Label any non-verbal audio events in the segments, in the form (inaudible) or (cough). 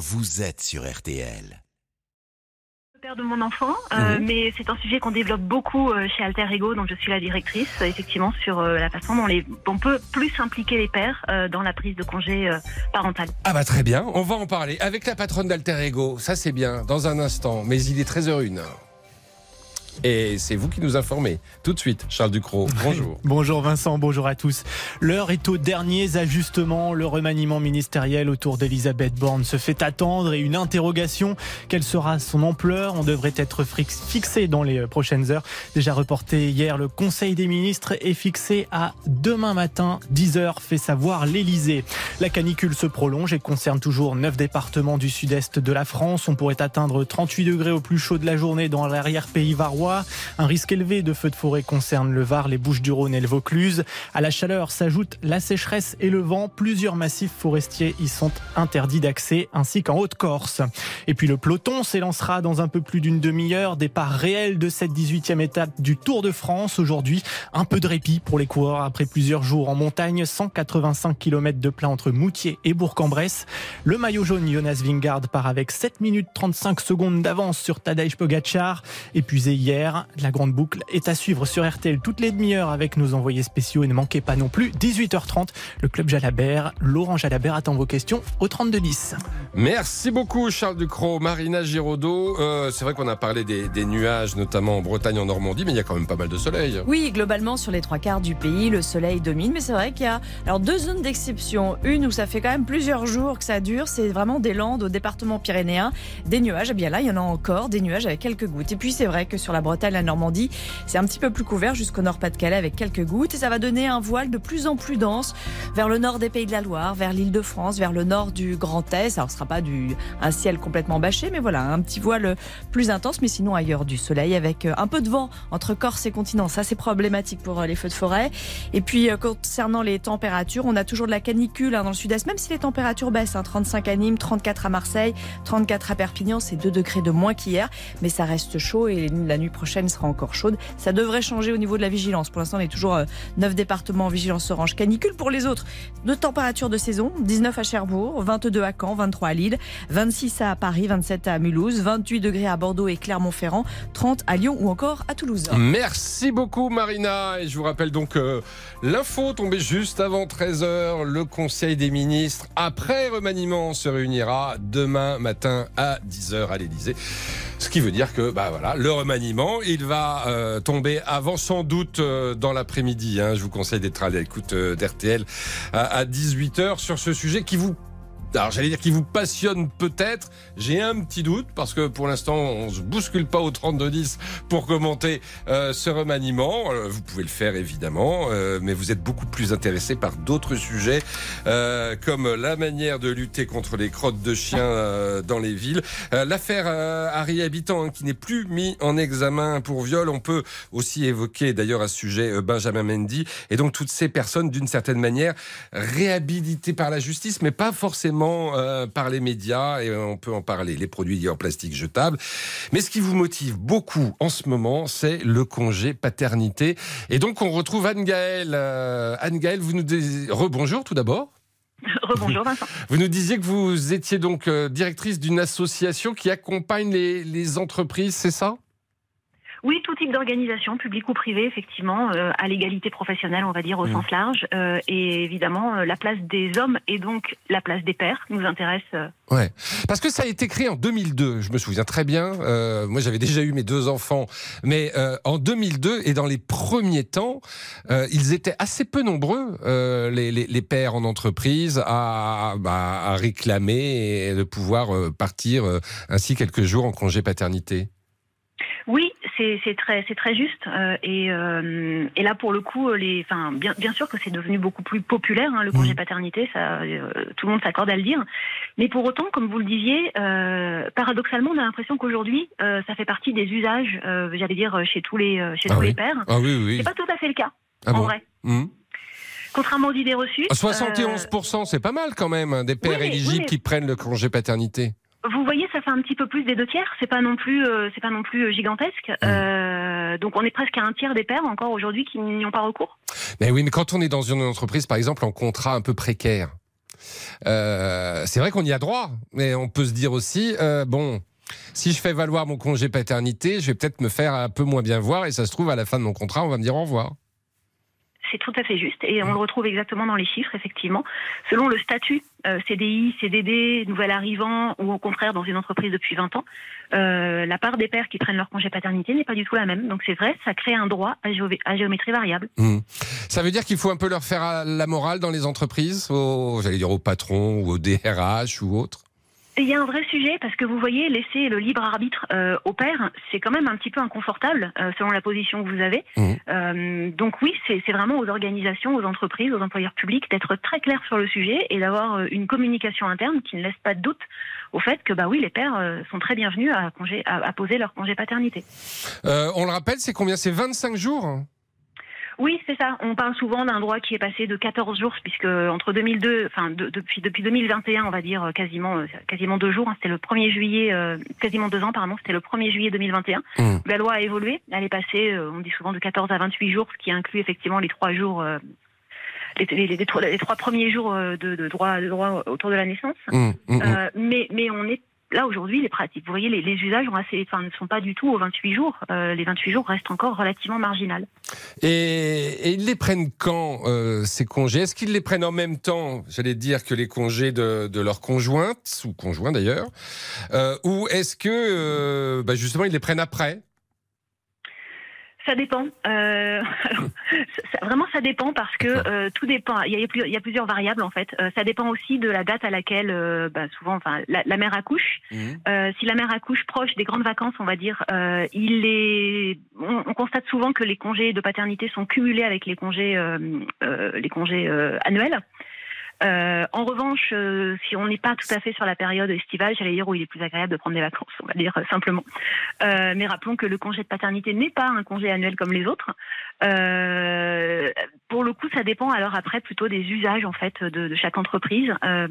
vous êtes sur RTL. Le père de mon enfant, euh, mais c'est un sujet qu'on développe beaucoup euh, chez Alter Ego, dont je suis la directrice, euh, effectivement, sur la façon dont les, on peut plus impliquer les pères dans la prise de congé parental. Ah bah très bien, on va en parler avec la patronne d'Alter Ego. Ça c'est bien, dans un instant. Mais il est 13h01. Et c'est vous qui nous informez. Tout de suite, Charles Ducrot. (laughs) Bonjour. Bonjour Vincent, bonjour à tous. L'heure est aux derniers ajustements. Le remaniement ministériel autour d'Elisabeth Borne se fait attendre et une interrogation. Quelle sera son ampleur? On devrait être fixé dans les prochaines heures. Déjà reporté hier, le Conseil des ministres est fixé à demain matin, 10h, fait savoir l'Elysée. La canicule se prolonge et concerne toujours 9 départements du sud-est de la France. On pourrait atteindre 38 degrés au plus chaud de la journée dans l'arrière-pays varois. Un risque élevé de feux de forêt concerne le Var, les Bouches-du-Rhône et le Vaucluse. À la chaleur s'ajoute la sécheresse et le vent. Plusieurs massifs forestiers y sont interdits d'accès, ainsi qu'en Haute-Corse. Et puis le peloton s'élancera dans un peu plus d'une demi-heure. Départ réel de cette 18e étape du Tour de France. Aujourd'hui, un peu de répit pour les coureurs après plusieurs jours en montagne. 185 km de plat entre Moutier et Bourg-en-Bresse. Le maillot jaune Jonas Vingard part avec 7 minutes 35 secondes d'avance sur Tadej Pogacar. Épuisé hier, la grande boucle est à suivre sur RTL toutes les demi-heures avec nos envoyés spéciaux. Et ne manquez pas non plus, 18h30, le club Jalabert. Laurent Jalabert attend vos questions au 3210. Merci beaucoup, Charles Ducrot. Marina Giraudot. Euh, c'est vrai qu'on a parlé des, des nuages, notamment en Bretagne, en Normandie, mais il y a quand même pas mal de soleil. Oui, globalement, sur les trois quarts du pays, le soleil domine. Mais c'est vrai qu'il y a alors, deux zones d'exception. Une où ça fait quand même plusieurs jours que ça dure. C'est vraiment des Landes au département pyrénéen. Des nuages. Eh bien là, il y en a encore. Des nuages avec quelques gouttes. Et puis c'est vrai que sur la Bretagne, la Normandie, c'est un petit peu plus couvert jusqu'au nord-Pas-de-Calais avec quelques gouttes. Et ça va donner un voile de plus en plus dense vers le nord des Pays de la Loire, vers l'île de France, vers le nord du Grand Est. Alors ce sera pas du, un ciel complètement bâché, mais voilà, un petit voile plus intense. Mais sinon, ailleurs, du soleil avec euh, un peu de vent entre Corse et continent. Ça, c'est problématique pour euh, les feux de forêt. Et puis, euh, concernant les températures, on a toujours de la canicule hein, dans le sud-est, même si les températures baissent. hein, 35 à Nîmes, 34 à Marseille, 34 à Perpignan. C'est 2 degrés de moins qu'hier. Mais ça reste chaud et la nuit prochaine sera encore chaude. Ça devrait changer au niveau de la vigilance. Pour l'instant, on est toujours euh, 9 départements en vigilance orange canicule. Pour les autres, de température de saison 19 à Cherbourg, 22 à Caen, 23 à Lille, 26 à Paris, 27 à Mulhouse, 28 degrés à Bordeaux et Clermont-Ferrand, 30 à Lyon ou encore à Toulouse. Merci beaucoup Marina et je vous rappelle donc euh, l'info tombée juste avant 13h le conseil des ministres après remaniement se réunira demain matin à 10h à l'Elysée. Ce qui veut dire que bah voilà, le remaniement, il va euh, tomber avant sans doute euh, dans l'après-midi hein. Je vous conseille d'être à l'écoute euh, d'RTL à, à 18h sur ce sujet qui vous alors j'allais dire qui vous passionne peut-être. J'ai un petit doute parce que pour l'instant on se bouscule pas au 32-10 pour commenter euh, ce remaniement. Euh, vous pouvez le faire évidemment, euh, mais vous êtes beaucoup plus intéressé par d'autres sujets euh, comme la manière de lutter contre les crottes de chiens euh, dans les villes. L'affaire Harry Habitant hein, qui n'est plus mis en examen pour viol. On peut aussi évoquer d'ailleurs à ce sujet Benjamin Mendy et donc toutes ces personnes d'une certaine manière réhabilitées par la justice, mais pas forcément euh, par les médias. Et on peut en parler. Les produits en plastique jetables. Mais ce qui vous motive beaucoup en ce moment, c'est le congé paternité. Et donc on retrouve Anne Gaëlle. Euh, Anne Gaëlle, vous nous disiez rebonjour tout d'abord. (laughs) Rebonjour Vincent. Vous nous disiez que vous étiez donc euh, directrice d'une association qui accompagne les, les entreprises, c'est ça? Oui, tout type d'organisation, publique ou privée, effectivement, euh, à l'égalité professionnelle, on va dire, au Mmh. sens large. Euh, et évidemment, euh, la place des hommes et donc la place des pères nous intéresse. Ouais, parce que ça a été créé en 2002, je me souviens très bien. Euh, moi, j'avais déjà eu mes deux enfants, mais en 2002 et dans les premiers temps, ils étaient assez peu nombreux, les, les, les pères en entreprise, à, bah, à réclamer et de pouvoir partir ainsi quelques jours en congé paternité. Oui, c'est très c'est très juste euh, et, euh, et là pour le coup les enfin bien bien sûr que c'est devenu beaucoup plus populaire hein, le congé Mhm. paternité ça euh, tout le monde s'accorde à le dire mais pour autant comme vous le disiez paradoxalement on a l'impression qu'aujourd'hui ça fait partie des usages j'allais dire chez tous les chez Ah tous oui. les pères Ah oui, oui. c'est pas tout à fait le cas Ah en bon vrai Mmh. contrairement aux idées reçues Ah, euh, 71%, c'est pas mal quand même, hein, des pères éligibles mais- qui prennent le congé paternité. Vous voyez, ça fait un petit peu plus des deux tiers. C'est pas non plus, euh, c'est pas non plus euh, gigantesque. Euh, donc on est presque à un tiers des pères encore aujourd'hui qui n'y ont pas recours. Mais oui, mais quand on est dans une entreprise, par exemple, en contrat un peu précaire, Euh, c'est vrai qu'on y a droit, mais on peut se dire aussi, euh, bon, si je fais valoir mon congé paternité, je vais peut-être me faire un peu moins bien voir et ça se trouve à la fin de mon contrat, on va me dire au revoir. C'est tout à fait juste et on le retrouve exactement dans les chiffres, effectivement. Selon le statut euh, CDI, CDD, nouvel arrivant ou au contraire dans une entreprise depuis 20 ans, euh, la part des pères qui prennent leur congé paternité n'est pas du tout la même. Donc c'est vrai, ça crée un droit à, géo- à géométrie variable. Hmm. Ça veut dire qu'il faut un peu leur faire la morale dans les entreprises, j'allais dire aux patrons ou aux DRH ou autres? Il y a un vrai sujet parce que vous voyez, laisser le libre arbitre euh, au père, c'est quand même un petit peu inconfortable euh, selon la position que vous avez. Mhm. Euh, donc oui, c'est vraiment aux organisations, aux entreprises, aux employeurs publics d'être très clairs sur le sujet et d'avoir euh, une communication interne qui ne laisse pas de doute au fait que bah oui, les pères sont très bienvenus à, congé, à, à poser leur congé paternité. On le rappelle, c'est combien? C'est 25 jours? Oui, c'est ça. On parle souvent d'un droit qui est passé de 14 jours, puisque entre 2002, enfin de- depuis depuis 2021, on va dire euh, quasiment euh, quasiment deux jours. hein, c'était le 1er juillet, euh, quasiment deux ans, pardon. C'était le 1er juillet 2021. Mm. La loi a évolué. Elle est passée, euh, on dit souvent de 14 à 28 jours, ce qui inclut effectivement les trois jours. euh, les, les- les trois, les trois premiers jours de, de droit, de droit autour de la naissance. Hmm. Euh, mais, mais on est là aujourd'hui, les pratiques. Vous voyez, les, usages assez, ne sont pas du tout aux 28 jours. Euh, les 28 jours restent encore relativement marginales. Et, ils les prennent quand, euh, ces congés? Est-ce qu'ils les prennent en même temps, j'allais dire, que les congés de, de leur conjointe, ou conjoint d'ailleurs Euh, Ou est-ce que, bah, justement, ils les prennent après? Ça dépend. Euh, (laughs) ça- vraiment, ça dépend parce que euh, tout dépend. Il y, a, plus- il y a plusieurs variables en fait. Euh, ça dépend aussi de la date à laquelle, euh, bah, souvent, enfin, la, la mère accouche. Euh, si la mère accouche proche des grandes vacances, on va dire, euh, il est. On, on constate souvent que les congés de paternité sont cumulés avec les congés, euh, euh, les congés euh, annuels. Euh, en revanche, euh, si on n'est pas tout à fait sur la période estivale, j'allais dire où il est plus agréable de prendre des vacances, on va dire euh, simplement. Euh, mais rappelons que le congé de paternité n'est pas un congé annuel comme les autres. Pour le coup, ça dépend alors après plutôt des usages en fait de, chaque entreprise. Euh,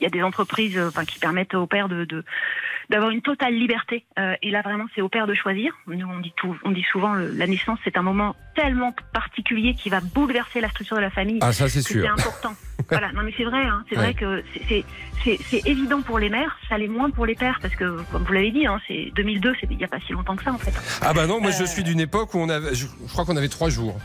Il y a des entreprises euh, enfin, qui permettent au père de, d'avoir une totale liberté. Euh, et là, vraiment, c'est au père de choisir. Nous, on dit, tout, on dit souvent, le- la naissance, c'est un moment tellement particulier qui va bouleverser la structure de la famille. Ah, ça, c'est que C'est sûr. important. (laughs) voilà, non mais c'est vrai, hein, c'est Ouais. vrai que c'est- évident pour les mères, ça l'est moins pour les pères parce que comme vous l'avez dit, hein, c'est 2002, c'est il n'y a pas si longtemps que ça en fait. Ah bah non, moi je Euh, suis d'une époque où on avait, je, je crois qu'on avait trois jours.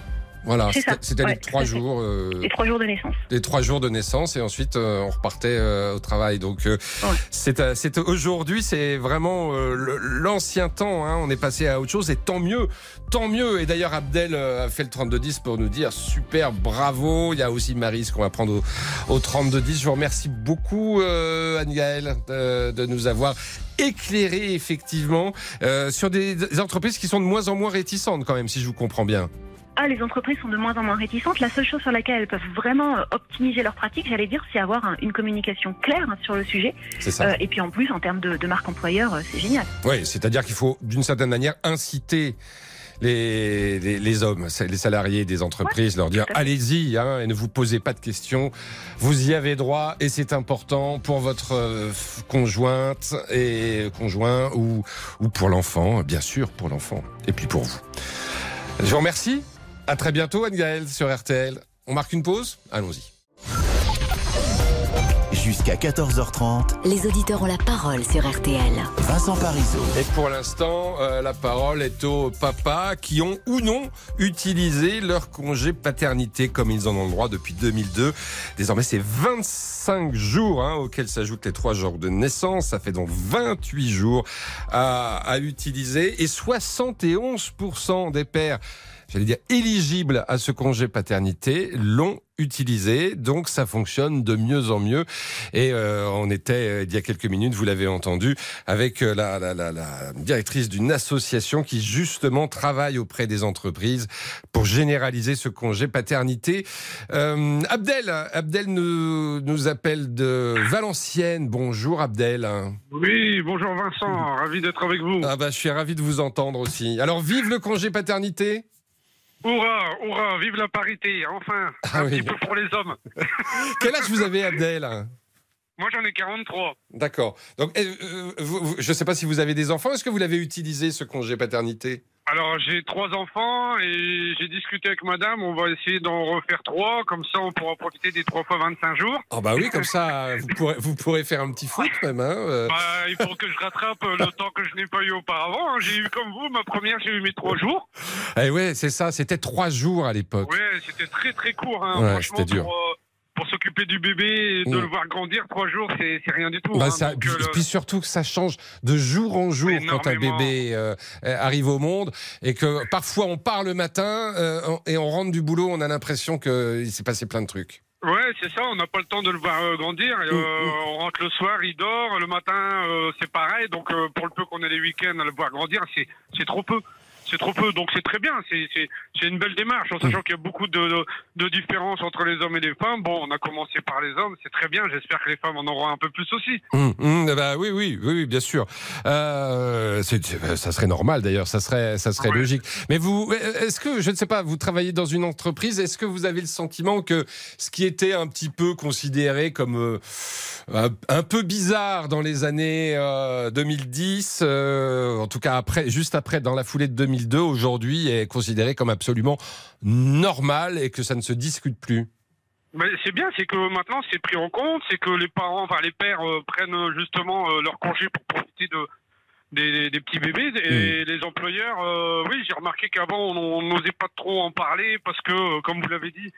Voilà, c'était ouais, trois jours, euh, Les trois jours de naissance. les trois jours de naissance et ensuite euh, on repartait euh, au travail. Donc euh, Ouais. c'est euh, c'est aujourd'hui, c'est vraiment euh, l'ancien temps. Hein, on est passé à autre chose et tant mieux, tant mieux. Et d'ailleurs Abdel a fait le 3210 pour nous dire super, bravo. Il y a aussi Maris qu'on va prendre au, au 3210. Je vous remercie beaucoup euh, Anne-Gaëlle de, de nous avoir éclairé effectivement euh, sur des entreprises qui sont de moins en moins réticentes quand même, si je vous comprends bien. Ah, les entreprises sont de moins en moins réticentes. La seule chose sur laquelle elles peuvent vraiment euh, optimiser leurs pratiques, j'allais dire, c'est avoir un- une communication claire hein, sur le sujet. C'est ça. Euh, et puis en plus, en termes de, de marque employeur, euh, c'est génial. Oui, c'est-à-dire qu'il faut d'une certaine manière inciter les, les, les hommes, les salariés des entreprises, leur dire allez-y hein, et ne vous posez pas de questions. Vous y avez droit et c'est important pour votre conjointe et conjoint ou, ou pour l'enfant, bien sûr pour l'enfant et puis pour vous. Je vous remercie. À très bientôt Anne-Gaëlle sur RTL. On marque une pause Allons-y. Jusqu'à 14h30, Les auditeurs ont la parole sur RTL. Vincent Parisot. Et pour l'instant, euh, la parole est aux papas qui ont ou non utilisé leur congé paternité comme ils en ont le droit depuis 2002. Désormais, c'est 25 jours hein, auxquels s'ajoutent les 3 jours de naissance. Ça fait donc 28 jours à, à utiliser. Et 71% des pères, j'allais dire éligibles à ce congé paternité, l'ont utilisé. Donc ça fonctionne de mieux en mieux. Et euh, on était, euh, il y a quelques minutes, vous l'avez entendu, avec euh, la, la, la, la directrice d'une association qui justement travaille auprès des entreprises pour généraliser ce congé paternité. Abdel, Abdel nous, nous appelle de Valenciennes. Bonjour Abdel. Oui, bonjour Vincent, ravi d'être avec vous. Ah bah, je suis ravi de vous entendre aussi. Alors vive le congé paternité. Hurrah, hurrah, vive la parité, enfin, Ah un oui. petit peu pour les hommes. (laughs) Quel âge vous avez Abdel? Moi j'en ai 43. D'accord. Donc, euh, vous- je ne sais pas si vous avez des enfants. Est-ce que vous l'avez utilisé ce congé paternité? Alors j'ai trois enfants et j'ai discuté avec madame, on va essayer d'en refaire trois, comme ça on pourra profiter des trois fois 25 jours. Oh bah oui, comme ça, vous (laughs) pourrez, vous pourrez faire un petit foot même. Hein, euh. Bah, il faut que je rattrape le temps que je n'ai pas eu auparavant. hein. J'ai eu comme vous, ma première j'ai eu mes trois jours. Eh ouais, c'est ça, c'était trois jours à l'époque. Ouais, c'était très très court. Hein. Ouais, c'était dur. Pour, euh, pour s'occuper du bébé et de Mm. le voir grandir, trois jours, c'est rien du tout. Bah, hein. ça, Donc, puis, euh, le- puis surtout que ça change de jour en jour quand un bébé euh, arrive au monde et que parfois on part le matin euh, et on rentre du boulot, on a l'impression qu'il s'est passé plein de trucs. Ouais, c'est ça, on n'a pas le temps de le voir euh, grandir. Mm, euh, On rentre le soir, il dort, le matin, euh, c'est pareil. Donc, pour le peu qu'on ait les week-ends à le voir grandir, c'est c'est trop peu. C'est trop peu, donc c'est très bien. C'est une belle démarche, en sachant qu'il y a beaucoup de, de, de différences entre les hommes et les femmes. Bon, on a commencé par les hommes, c'est très bien. J'espère que les femmes en auront un peu plus aussi. Bah oui, oui, oui, oui, bien sûr. Euh, ça serait normal d'ailleurs, ça serait, ça serait Ouais. logique. Mais vous, est-ce que, je ne sais pas, vous travaillez dans une entreprise, est-ce que vous avez le sentiment que ce qui était un petit peu considéré comme euh, un, un peu bizarre dans les années euh, 2010, euh, en tout cas après, juste après, dans la foulée de 2002, aujourd'hui est considéré comme absolument normal et que ça ne se discute plus. C'est bien, c'est que maintenant c'est pris en compte, c'est que les parents, enfin les pères euh, prennent euh, justement euh, leur congé pour profiter de des, des petits bébés et les employeurs, euh, oui, j'ai remarqué qu'avant on n'osait pas trop en parler parce que, comme vous l'avez dit,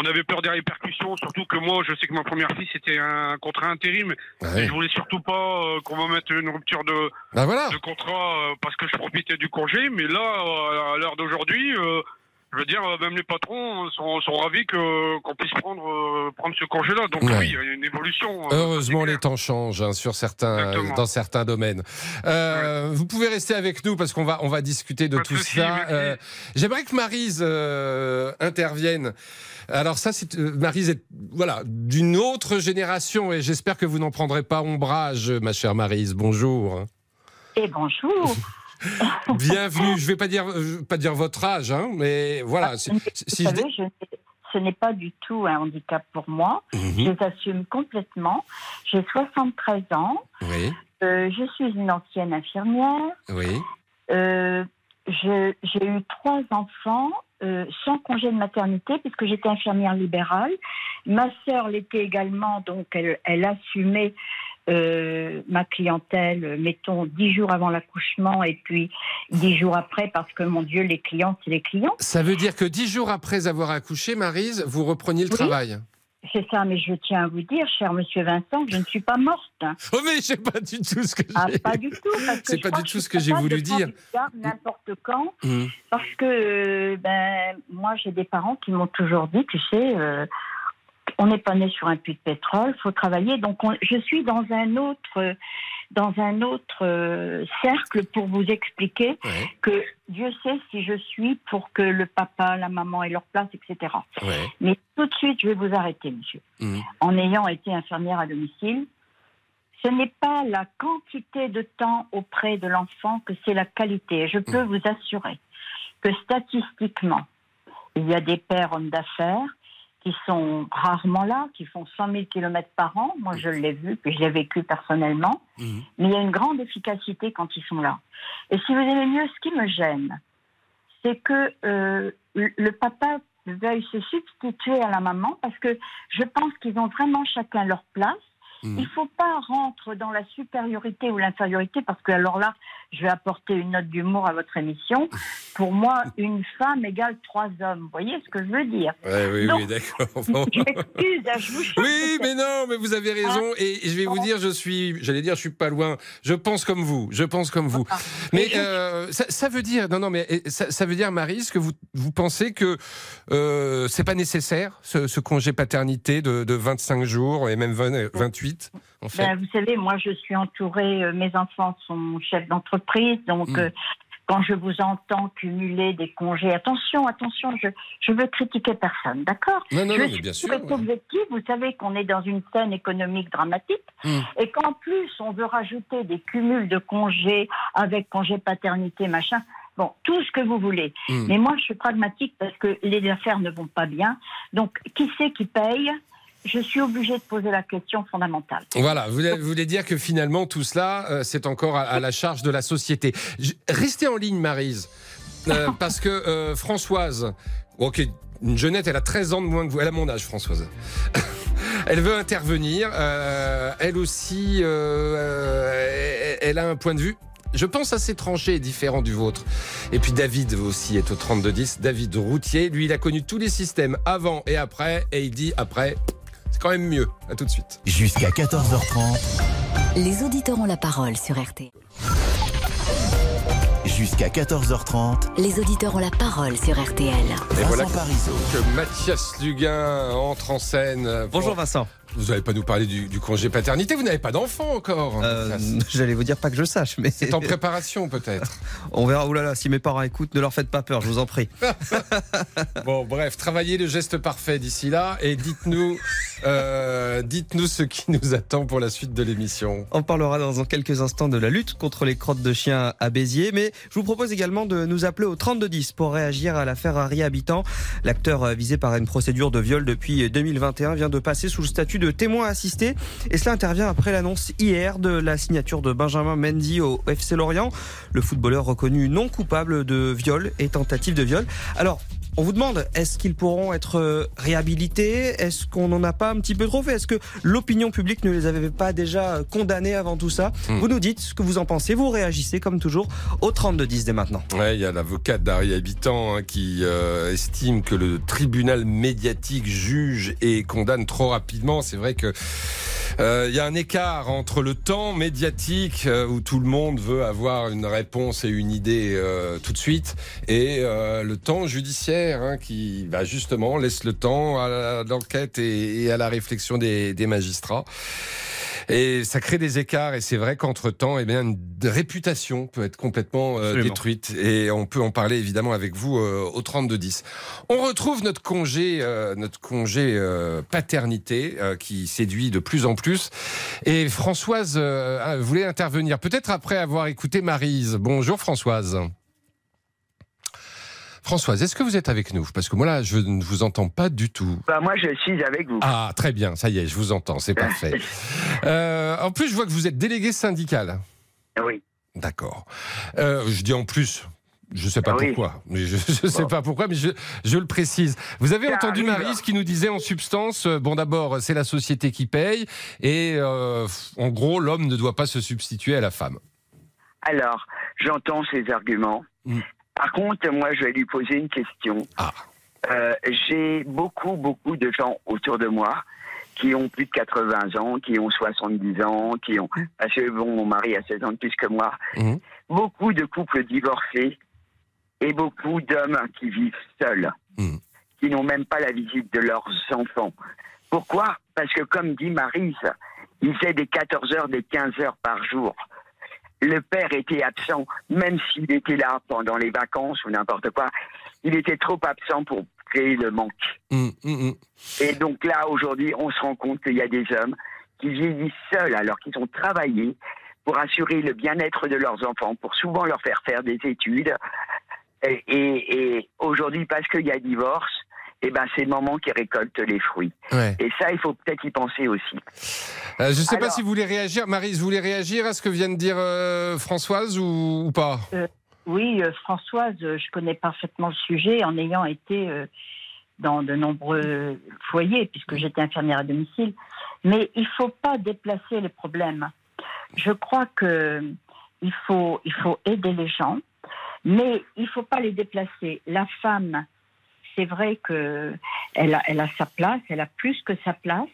on avait peur des répercussions. Surtout que moi, je sais que ma première fille c'était un contrat intérim, Ouais. et je voulais surtout pas euh, qu'on me mette une rupture de, Ben voilà. de contrat euh, parce que je profitais du congé. Mais là, euh, à l'heure d'aujourd'hui, je veux dire, euh, même les patrons sont, sont ravis que qu'on puisse prendre euh, prendre ce congé-là. Donc Ouais. oui, il y a une évolution. euh, Heureusement, les temps changent hein, sur certains, Exactement. dans certains domaines. Euh, Vous pouvez rester avec nous parce qu'on va, on va discuter de Pas tout ça. Euh, J'aimerais que Marise euh, intervienne. Alors ça, c'est euh, Marise est voilà d'une autre génération et j'espère que vous n'en prendrez pas ombrage, ma chère Marise. Bonjour. Et bonjour. (laughs) (laughs) Bienvenue. Je vais pas dire, je vais pas dire votre âge, hein, mais voilà. Si, Vous si je savez, je ce n'est pas du tout un handicap pour moi. Mhm. Je l'assume complètement. J'ai 73 ans. Oui, Euh, je suis une ancienne infirmière. oui. Euh, J'ai eu trois enfants euh, sans congé de maternité puisque j'étais infirmière libérale. Ma sœur l'était également, donc elle, elle assumait euh, ma clientèle, mettons, dix jours avant l'accouchement et puis dix jours après parce que, mon Dieu, les clients, c'est les clients. Ça veut dire que dix jours après avoir accouché, Marise, vous repreniez le Oui. travail. C'est ça, mais je tiens à vous dire, cher monsieur Vincent, que je ne suis pas morte. hein. Oh mais je sais pas du tout ce que Ah, j'ai. pas du tout. que C'est pas du que tout ce que suis j'ai voulu dire. N'importe quand, Mmh. parce que euh, ben, moi j'ai des parents qui m'ont toujours dit, tu sais, euh, on n'est pas né sur un puits de pétrole, faut travailler. Donc on- je suis dans un autre, dans un autre euh, cercle pour vous expliquer Ouais, que Dieu sait si je suis pour que le papa, la maman aient leur place, etc. ouais. Mais tout de suite, je vais vous arrêter, monsieur. Mmh. en ayant été infirmière à domicile, ce n'est pas la quantité de temps auprès de l'enfant que c'est la qualité. Je peux vous assurer que statistiquement, il y a des pères hommes d'affaires qui sont rarement là, qui font 100 000 km par an. Moi, je l'ai vu, puis je l'ai vécu personnellement. Mmh. Mais il y a une grande efficacité quand ils sont là. Et si vous aimez mieux, ce qui me gêne, c'est que euh, le le papa veuille se substituer à la maman parce que je pense qu'ils ont vraiment chacun leur place. Mmh. Il ne faut pas rentrer dans la supériorité ou l'infériorité parce que alors là, je vais apporter une note d'humour à votre émission. Pour moi, (laughs) une femme égale trois hommes. Vous voyez ce que je veux dire? Ouais, oui, Donc, oui, d'accord. (laughs) Je m'excuse, hein, je vous (laughs) Oui, mais non, mais vous avez raison. Et je vais vous dire, je suis, j'allais dire, je suis pas loin. Je pense comme vous. Je pense comme vous. Ah. Mais euh, ça, ça veut dire, non, non, mais ça, ça veut dire, Marise, que vous, vous pensez que euh, c'est pas nécessaire ce, ce congé paternité de, de 25 jours et même 20, 28, en fait. Ben, vous savez, moi, je suis entourée, euh, mes enfants sont chefs d'entreprise, donc Mm. euh, quand je vous entends cumuler des congés, attention, attention, je, je veux critiquer personne, d'accord? Non, non, je non, suis bien sûr. être objective, vous savez qu'on est dans une scène économique dramatique Mm. et qu'en plus on veut rajouter des cumuls de congés avec congé paternité, machin. Bon, tout ce que vous voulez. Mm. Mais moi, je suis pragmatique parce que les affaires ne vont pas bien. Donc, qui c'est qui paye? Je suis obligée de poser la question fondamentale. Voilà, vous voulez, dire que finalement tout cela, euh, c'est encore à, à la charge de la société. Je- restez en ligne, Marise. euh, (laughs) parce que euh, Françoise, ok, une jeunette, elle a 13 ans de moins que vous. Elle a mon âge, Françoise. (laughs) elle veut intervenir. elle aussi, elle- elle a un point de vue. Je pense assez tranché et différent du vôtre. Et puis David aussi est au 3210. David Routier, lui, il a connu tous les systèmes avant et après. Et il dit après, c'est quand même mieux. À tout de suite. Jusqu'à 14h30. Les auditeurs ont la parole sur RTL. Jusqu'à 14h30. Les auditeurs ont la parole sur RTL. Et voilà Vincent Parisot. que Mathias Luguin entre en scène. Bonjour Vincent. Vous n'allez pas nous parler du, du congé paternité. Vous n'avez pas d'enfant encore. Euh. (laughs) J'allais vous dire pas que je sache, mais C'est en préparation peut-être. (laughs) on verra. Ouh là là, si mes parents écoutent, ne leur faites pas peur, je vous en prie. (laughs) Bon, bref, travaillez le geste parfait d'ici là et dites-nous, euh, dites-nous ce qui nous attend pour la suite de l'émission. On parlera dans quelques instants de la lutte contre les crottes de chiens à Béziers, mais je vous propose également de nous appeler au 3210 pour réagir à l'affaire Harry Habitant. L'acteur euh, visé par une procédure de viol depuis 2021 vient de passer sous le statut de témoin assisté et cela intervient après l'annonce hier de la signature de Benjamin Mendy au FC Lorient, le footballeur reconnu non coupable de viol et tentative de viol. Alors, on vous demande, est-ce qu'ils pourront être euh, réhabilités? Est-ce qu'on n'en a pas un petit peu trop fait? Est-ce que l'opinion publique ne les avait pas déjà euh, condamnés avant tout ça? Hmm. Vous nous dites ce que vous en pensez, vous réagissez comme toujours au 3210 dès maintenant. Ouais, il y a l'avocate d'Harry Habitant hein, qui euh, estime que le tribunal médiatique juge et condamne trop rapidement. C'est vrai que euh, il y a un écart entre le temps médiatique euh, où tout le monde veut avoir une réponse et une idée tout de suite et le temps judiciaire hein, qui bah, justement laisse le temps à l'enquête et, et à la réflexion des, des magistrats. Et ça crée des écarts et c'est vrai qu'entre-temps, eh bien, une réputation peut être complètement euh, détruite et on peut en parler évidemment avec vous euh, au 3210. On retrouve notre congé, euh, notre congé euh, paternité qui séduit de plus en plus. Et Françoise voulait intervenir, peut-être après avoir écouté Marise. Bonjour Françoise. Françoise, est-ce que vous êtes avec nous? Parce que moi là, je ne vous entends pas du tout. Bah, moi, je suis avec vous. Ah, très bien, ça y est, je vous entends, c'est parfait. (laughs) Euh, en plus, je vois que vous êtes délégué syndical. Oui. D'accord. Euh, je dis en plus. Je ne sais pas Ah oui. pourquoi, mais je ne sais Bon. pas pourquoi, mais je, je le précise. Vous avez Ça entendu arrive. Marise qui nous disait en substance, euh, bon d'abord c'est la société qui paye et euh, en gros l'homme ne doit pas se substituer à la femme. Alors, j'entends ces arguments. Mm. Par contre, moi, je vais lui poser une question. Ah. Euh, J'ai beaucoup, beaucoup de gens autour de moi qui ont plus de 80 ans, qui ont 70 ans, qui ont... Parce que, bon, mon mari a 16 ans de plus que moi. Mhm. Beaucoup de couples divorcés et beaucoup d'hommes qui vivent seuls, Mhm. qui n'ont même pas la visite de leurs enfants. Pourquoi? Parce que, comme dit Marise, il fait des 14 heures, des 15 heures par jour. Le père était absent, même s'il était là pendant les vacances ou n'importe quoi. Il était trop absent pour créer le manque. Hum, hum, hum. Et donc là, aujourd'hui, on se rend compte qu'il y a des hommes qui vieillissent seuls alors qu'ils ont travaillé pour assurer le bien-être de leurs enfants, pour souvent leur faire faire des études. Et, et- et aujourd'hui, parce qu'il y a divorce, eh ben, c'est le moment qui récolte les fruits. Ouais. Et ça, il faut peut-être y penser aussi. Euh, je ne sais pas si vous voulez réagir, Marise, vous voulez réagir à ce que vient de dire euh, Françoise ou, ou pas? Oui, euh, Françoise, euh, je connais parfaitement le sujet en ayant été euh, dans de nombreux foyers, puisque j'étais infirmière à domicile. Mais il ne faut pas déplacer les problèmes. Je crois que il faut, il faut aider les gens, mais il ne faut pas les déplacer. La femme, c'est vrai que elle a, elle a sa place, elle a plus que sa place,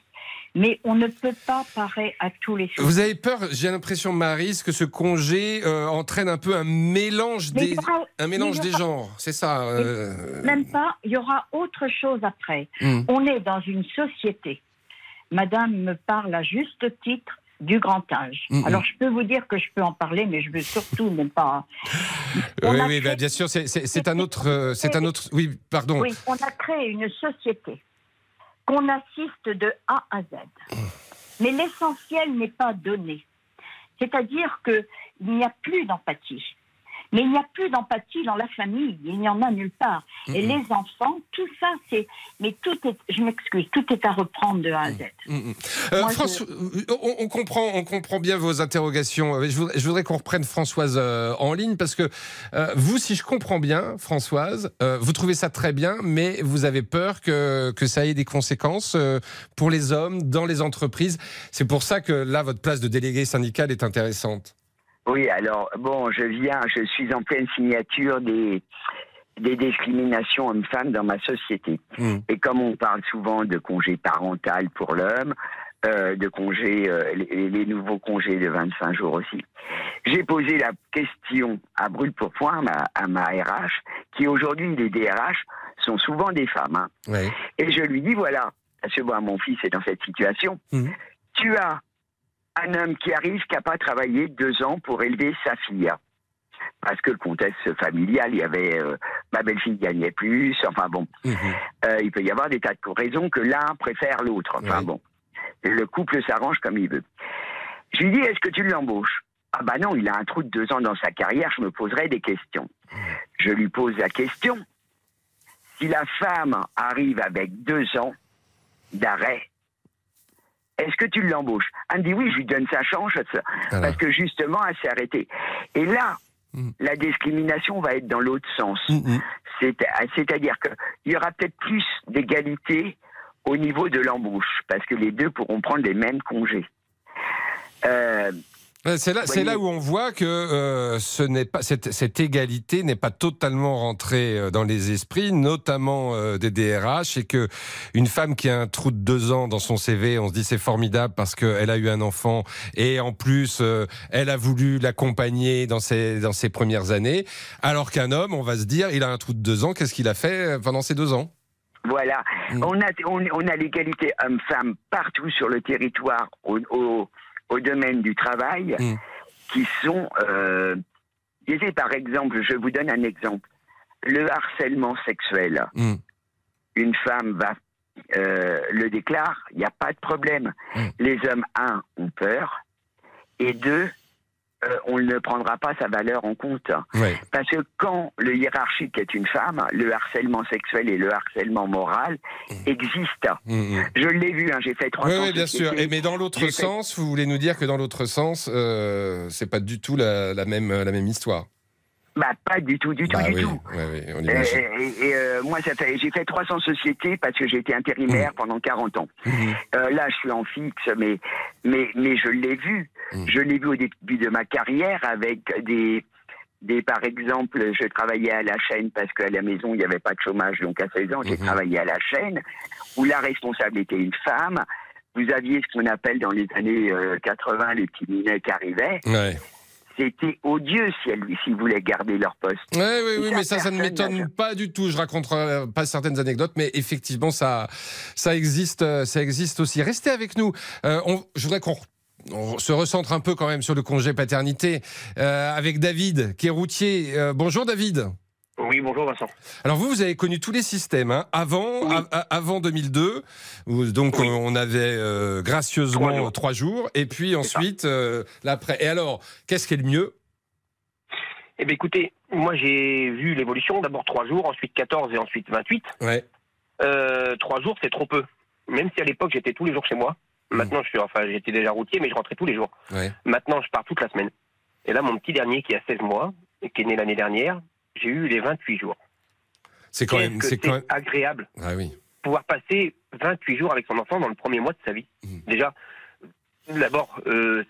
mais on ne peut pas parer à tous les. Vous avez peur, j'ai l'impression, Marise, que ce congé euh, entraîne un peu un mélange Mais des, aura- un mélange des genres, c'est ça euh, Même pas, il y aura autre chose après. Hmm. On est dans une société. Madame me parle à juste titre du grand âge. Alors je peux vous dire que je peux en parler, mais je veux surtout ne pas. On Oui, a oui, créé- bah, bien sûr, c'est- un autre, euh, c'est un autre. Oui, pardon. Oui, on a créé une société qu'on assiste de A à Z. Mais l'essentiel n'est pas donné. C'est-à-dire qu'il n'y a plus d'empathie. Mais il n'y a plus d'empathie dans la famille, il n'y en a nulle part. Et les enfants, tout ça, c'est. Mais tout est. Je m'excuse, tout est à reprendre de A à Z. Euh, Moi, je- François, on, on comprend, on comprend bien vos interrogations. Euh, Je voudrais, qu'on reprenne Françoise euh, en ligne parce que euh, vous, si je comprends bien, Françoise, vous trouvez ça très bien, mais vous avez peur que, que ça ait des conséquences pour les hommes dans les entreprises. C'est pour ça que là, votre place de délégué syndical est intéressante. Oui, alors, bon, je viens, je suis en pleine signature des, des discriminations hommes-femmes dans ma société. Mm. Et comme on parle souvent de congé parental pour l'homme, euh, de congés, euh, les, les nouveaux congés de 25 jours aussi, j'ai posé la question à brûle pour point à ma, RH, qui aujourd'hui, les DRH sont souvent des femmes. hein. Et je lui dis, voilà, parce que moi, mon fils est dans cette situation. Mhm. Tu as un homme qui arrive, qui n'a pas travaillé deux ans pour élever sa fille. Parce que le contexte familial, il y avait euh, ma belle-fille gagnait plus, enfin bon, Mhm. euh, il peut y avoir des tas de raisons que l'un préfère l'autre. Enfin Oui. bon, le couple s'arrange comme il veut. Je lui dis, est-ce que tu l'embauches? Ah bah non, il a un trou de deux ans dans sa carrière, je me poserai des questions. Je lui pose la question, si la femme arrive avec deux ans d'arrêt, est-ce que tu l'embauches? Elle me dit oui, je lui donne sa chance, ça- Voilà. parce que justement, elle s'est arrêtée. Et là, Mm. la discrimination va être dans l'autre sens. Mhm. C'est- C'est-à-dire qu'il y aura peut-être plus d'égalité au niveau de l'embauche, parce que les deux pourront prendre les mêmes congés. Euh, C'est là, c'est Voyez- là où on voit que euh, ce n'est pas cette, cette égalité n'est pas totalement rentrée euh, dans les esprits, notamment euh, des DRH, et que une femme qui a un trou de deux ans dans son CV, on se dit c'est formidable parce qu'elle a eu un enfant et en plus euh, elle a voulu l'accompagner dans ses dans ses premières années, alors qu'un homme, on va se dire, il a un trou de deux ans, qu'est-ce qu'il a fait euh, pendant ces deux ans? Voilà. Mm. On a, on, on a l'égalité homme-femme partout sur le territoire au, au, au domaine du travail, Mm. qui sont. Euh, disais, par exemple, je vous donne un exemple. Le harcèlement sexuel. Mm. Une femme va euh, le déclare, il n'y a pas de problème. Mm. Les hommes, un, ont peur, et deux, euh, on ne prendra pas sa valeur en compte. Ouais. Parce que quand le hiérarchique est une femme, le harcèlement sexuel et le harcèlement moral existent. Mm, mm. Je l'ai vu, hein, j'ai fait trois Oui, ans. oui, bien sûr. Et mais dans l'autre fait- sens, vous voulez nous dire que dans l'autre sens, euh, c'est pas du tout la, la même la même histoire. Bah, pas du tout, du tout, Bah du oui, tout. oui, oui, on Et, imagine. et- et, euh, moi, j'ai fait 300 sociétés parce que j'ai été intérimaire pendant 40 ans. Mhm. Euh, là, je suis en fixe, mais, mais, mais je l'ai vu. Mm. Je l'ai vu au début de ma carrière avec des, des, par exemple, je travaillais à la chaîne parce qu'à la maison, il n'y avait pas de chômage. Donc, à 16 ans, j'ai travaillé à la chaîne où la responsable était une femme. Vous aviez ce qu'on appelle dans les années euh, 80 les petits minets qui arrivaient. Ouais. C'était odieux si elles s'ils voulaient garder leur poste. Oui, oui, mais ça, ça ne m'étonne pas du tout. Je raconterai pas certaines anecdotes, mais effectivement, ça, ça existe, euh, ça existe aussi. Restez avec nous. Euh, on, je voudrais qu'on on se recentre un peu quand même sur le congé paternité euh, avec David, qui est routier. Euh, bonjour David. Oui, bonjour Vincent. Alors vous, vous avez connu tous les systèmes hein. avant, Oui. a- a- avant 2002. où donc Oui. on avait euh, gracieusement Trois jours. trois jours, et puis ensuite euh, l'après. Et alors, qu'est-ce qui est le mieux? Eh bien écoutez, moi j'ai vu l'évolution, d'abord 3 jours, ensuite 14 et ensuite 28. Ouais. Euh, 3 jours c'est trop peu. Même si à l'époque j'étais tous les jours chez moi. Mm. Maintenant je suis, enfin j'étais déjà routier mais je rentrais tous les jours. Ouais. Maintenant je pars toute la semaine. Et là mon petit dernier qui a 16 mois et qui est né l'année dernière, j'ai eu les 28 jours. C'est quand même, c'est quand agréable Ah oui. pouvoir passer 28 jours avec son enfant dans le premier mois de sa vie. Mm. Déjà, d'abord, euh,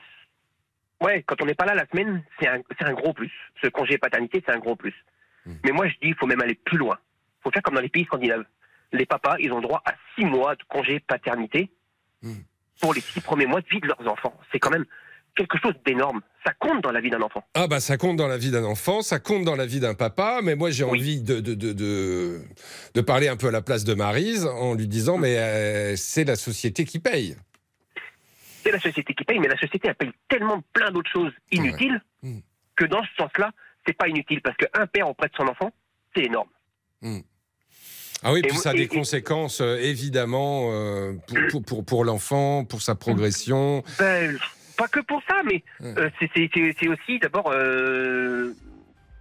ouais, quand on n'est pas là la semaine, c'est un, un gros plus. Ce congé paternité, c'est un gros plus. Mm. Mais moi, je dis, il faut même aller plus loin. Il faut faire comme dans les pays scandinaves. Les papas, ils ont droit à 6 mois de congé paternité Mm. pour les 6 premiers mois de vie de leurs enfants. C'est quand même quelque chose d'énorme. Ça compte dans la vie d'un enfant. Ah bah ça compte dans la vie d'un enfant, ça compte dans la vie d'un papa, mais moi j'ai Oui. envie de, de, de, de, de parler un peu à la place de Marise en lui disant mais euh, c'est la société qui paye. C'est la société qui paye, mais la société, elle paye tellement plein d'autres choses inutiles Ouais. Mm. que dans ce sens-là, c'est pas inutile parce qu'un père auprès de son enfant, c'est énorme. Ah oui, Et puis ça a des conséquences euh, évidemment euh, pour, pour, pour, pour l'enfant, pour sa progression. Ben, pas que pour ça, mais Ouais. euh, c'est- aussi d'abord euh,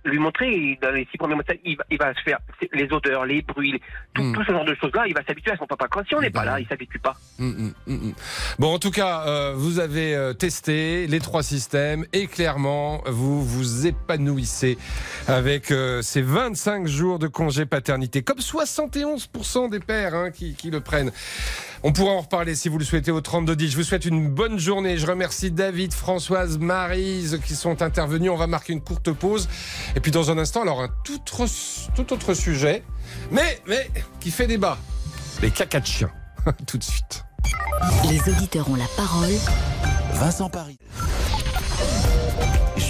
lui montrer dans les six premiers mois, il va, il va se faire les odeurs, les bruits, tout, Mm. tout ce genre de choses-là. Il va s'habituer à son papa. Quand si on n'est pas Bah là, oui. il s'habitue pas. Mm, mm, mm, mm. Bon, en tout cas, euh, vous avez euh, testé les trois systèmes et clairement, vous vous épanouissez avec euh, ces 25 jours de congé paternité, comme 71% des pères hein, qui, qui le prennent. On pourra en reparler si vous le souhaitez au 3210. Je vous souhaite une bonne journée. Je remercie David, Françoise, Marise qui sont intervenus. On va marquer une courte pause. Et puis dans un instant, alors un tout autre, tout autre sujet, mais, mais qui fait débat. Les cacas de chiens. (laughs) tout de suite. Les auditeurs ont la parole. Vincent Paris.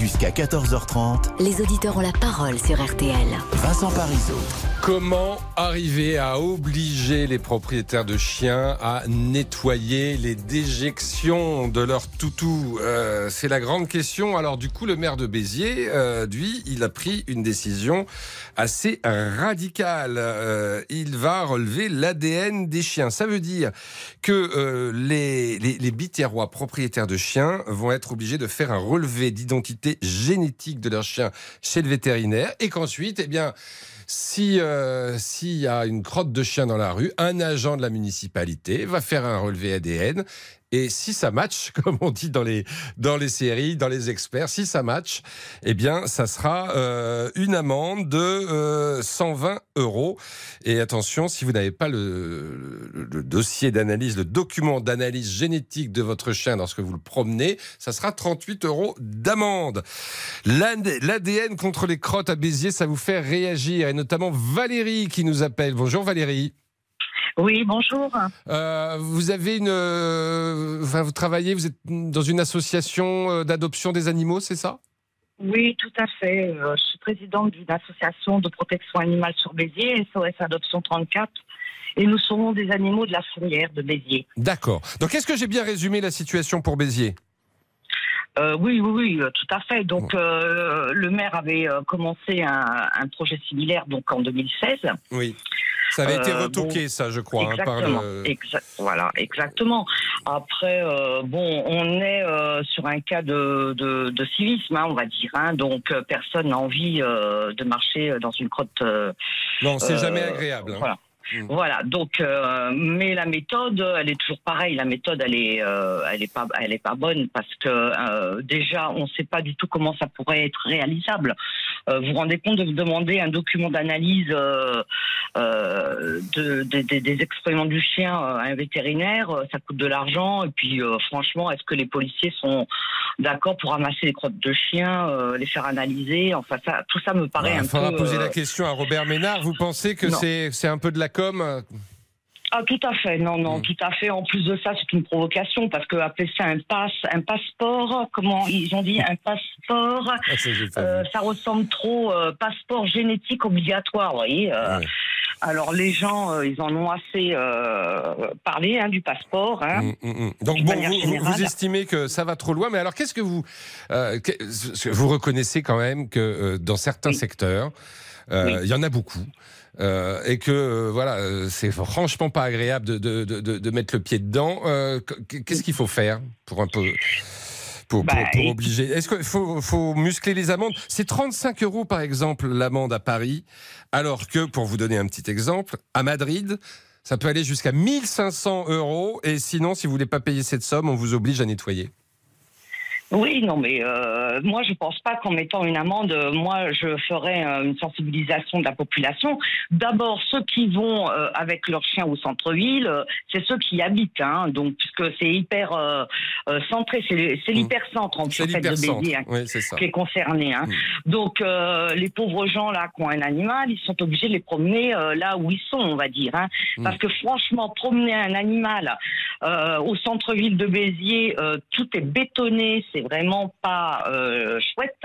Jusqu'à 14h30, Les auditeurs ont la parole sur RTL. Vincent Parisot. Comment arriver à obliger les propriétaires de chiens à nettoyer les déjections de leurs toutous Euh, C'est la grande question. Alors du coup, le maire de Béziers, euh, lui, il a pris une décision assez radicale. Euh, il va relever l'ADN des chiens. Ça veut dire que euh, les, les, propriétaires de chiens vont être obligés de faire un relevé d'identité génétique de leurs chiens chez le vétérinaire et qu'ensuite, eh bien, si euh, s'il y a une crotte de chien dans la rue, un agent de la municipalité va faire un relevé ADN. Et si ça match, (laughs) comme on dit dans les, dans les séries, dans les experts, si ça match, eh bien, ça sera euh, une amende de euh, 120 euros. Et attention, si vous n'avez pas le, le- le dossier d'analyse, le document d'analyse génétique de votre chien lorsque vous le promenez, ça sera 38 euros d'amende. L'ADN contre les crottes à Béziers, ça vous fait réagir. Et notamment Valérie qui nous appelle. Bonjour Valérie. Oui, bonjour. Euh, vous avez une, euh, vous travaillez, vous êtes dans une association euh, d'adoption des animaux, c'est ça? Oui, tout à fait. Je suis présidente d'une association de protection animale sur Béziers, SOS Adoption 34. Et nous serons des animaux de la fourrière de Béziers. D'accord. Donc, est-ce que j'ai bien résumé la situation pour Béziers? Euh, oui, oui, oui, tout à fait. Donc, euh, le maire avait commencé un, un projet similaire donc en 2016. Oui. Ça avait été Euh, retoqué, bon, ça, je crois, hein, par Exactement. le. Exa- voilà, exactement. Après, euh, bon, on est euh, sur un cas de, de, de civisme, hein, on va dire. hein. donc, personne n'a envie de marcher dans une crotte. Non, c'est jamais agréable. hein. Voilà. Mm. Voilà, donc, euh, mais la méthode, elle est toujours pareille. La méthode, elle est, euh, elle est pas, elle est pas bonne parce que euh, déjà, on ne sait pas du tout comment ça pourrait être réalisable. Vous vous rendez compte de vous demander un document d'analyse de, de- de- des excréments du chien à un vétérinaire, ça coûte de l'argent. Et puis, franchement, est-ce que les policiers sont d'accord pour ramasser les crottes de chiens, euh, les faire analyser? Enfin, ça, tout ça me paraît Il un faudra peu. poser la question à Robert Ménard. Vous pensez que c'est un peu de la com euh, Ah tout à fait, non non, Mm. tout à fait. En plus de ça, c'est une provocation parce que appeler ça un un passeport, comment ils ont dit? Un passeport, (laughs) ah, euh, ça ressemble trop euh, passeport génétique obligatoire, vous voyez. euh. Ouais. Alors les gens, ils en ont assez parlé hein, du passeport. Hein. Mm, mm. Donc bon, vous, estimez que ça va trop loin, mais alors qu'est-ce que vous que- vous reconnaissez quand même que dans certains Oui. secteurs, Oui. il y en a beaucoup. Euh, et que euh, voilà, euh, c'est franchement pas agréable de, de, de, mettre le pied dedans. Euh, qu- Qu'est-ce qu'il faut faire pour un peu pour, pour- Bah, pour obliger? Est-ce qu'il faut, faut muscler les amendes C'est 35 euros par exemple l'amende à Paris, alors que pour vous donner un petit exemple, à Madrid, ça peut aller jusqu'à 1500 euros. Et sinon, si vous voulez pas payer cette somme, on vous oblige à nettoyer. Oui, non, mais euh, moi, je pense pas qu'en mettant une amende, euh, moi, je ferais euh, une sensibilisation de la population. D'abord, ceux qui vont euh, avec leurs chiens au centre-ville, euh, c'est ceux qui y habitent, hein, donc puisque c'est hyper centré, c'est c'est Mm. l'hypercentre en fait de. Béziers hein, Oui, qui est concerné. Hein. Mm. Donc, euh, les pauvres gens là qui ont un animal, ils sont obligés de les promener euh, là où ils sont, on va dire. Hein. Mm. Parce que franchement, promener un animal euh, au centre-ville de Béziers, euh, tout est bétonné, c'est vraiment pas euh, chouette.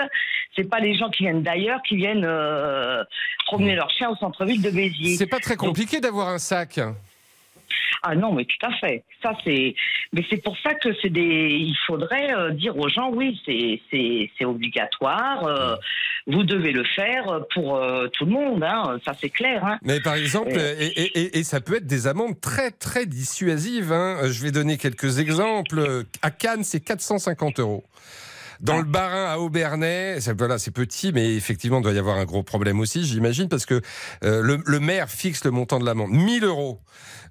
C'est pas les gens qui viennent d'ailleurs qui viennent euh, promener leur chien au centre-ville de Béziers. C'est pas très compliqué d'avoir un sac. Ah non, mais tout à fait. Ça c'est, mais c'est pour ça que c'est des. Il faudrait euh, dire aux gens, oui, c'est c'est c'est obligatoire. euh, vous devez le faire pour euh, tout le monde. Hein, ça c'est clair. Hein. Mais par exemple, et, et- et- et ça peut être des amendes très très dissuasives. hein. Je vais donner quelques exemples. À Cannes, c'est 450 euros. Dans le Barin à Aubernais, voilà, c'est petit, mais effectivement, il doit y avoir un gros problème aussi, j'imagine, parce que euh, le, le maire fixe le montant de l'amende, 1000 euros.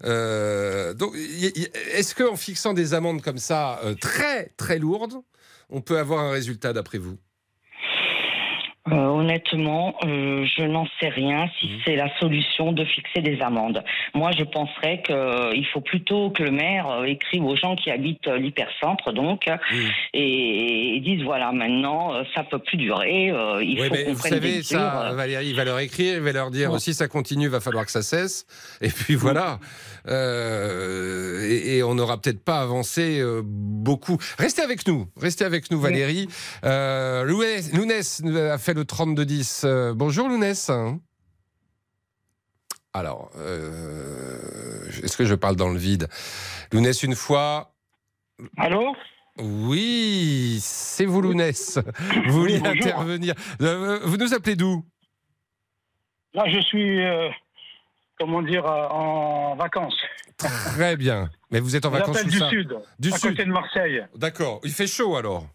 Euh, donc, est-ce qu'en fixant des amendes comme ça, euh, très très lourdes, on peut avoir un résultat d'après vous? Euh, honnêtement, euh, je n'en sais rien Mmh. si c'est la solution de fixer des amendes. Moi, je penserais qu'il faut plutôt que le maire euh, écrive aux gens qui habitent euh, l'hypercentre, donc, Mmh. et, et dise voilà, maintenant, euh, ça peut plus durer. euh, il Oui, faut qu'on vous prenne des savez, ça, mesures, euh. Valérie, il va leur écrire, il va leur dire Ouais. si ça continue, va falloir que ça cesse. Et puis voilà. Euh, et, et on n'aura peut-être pas avancé euh, beaucoup. Restez avec nous, restez avec nous, Valérie. Euh, Lounès, Lounès a fait le 32-10. Euh, bonjour, Lounès. Alors, euh, est-ce que je parle dans le vide? Lounès, une fois. Allô? Oui, c'est vous, Lounès. Vous Oui, bonjour. intervenir. Euh, vous nous appelez d'où? Là, je suis, euh, comment dire, euh, en vacances. Très bien. Mais vous êtes en Je vacances du sud, Du à sud. côté de Marseille. D'accord. Il fait chaud alors.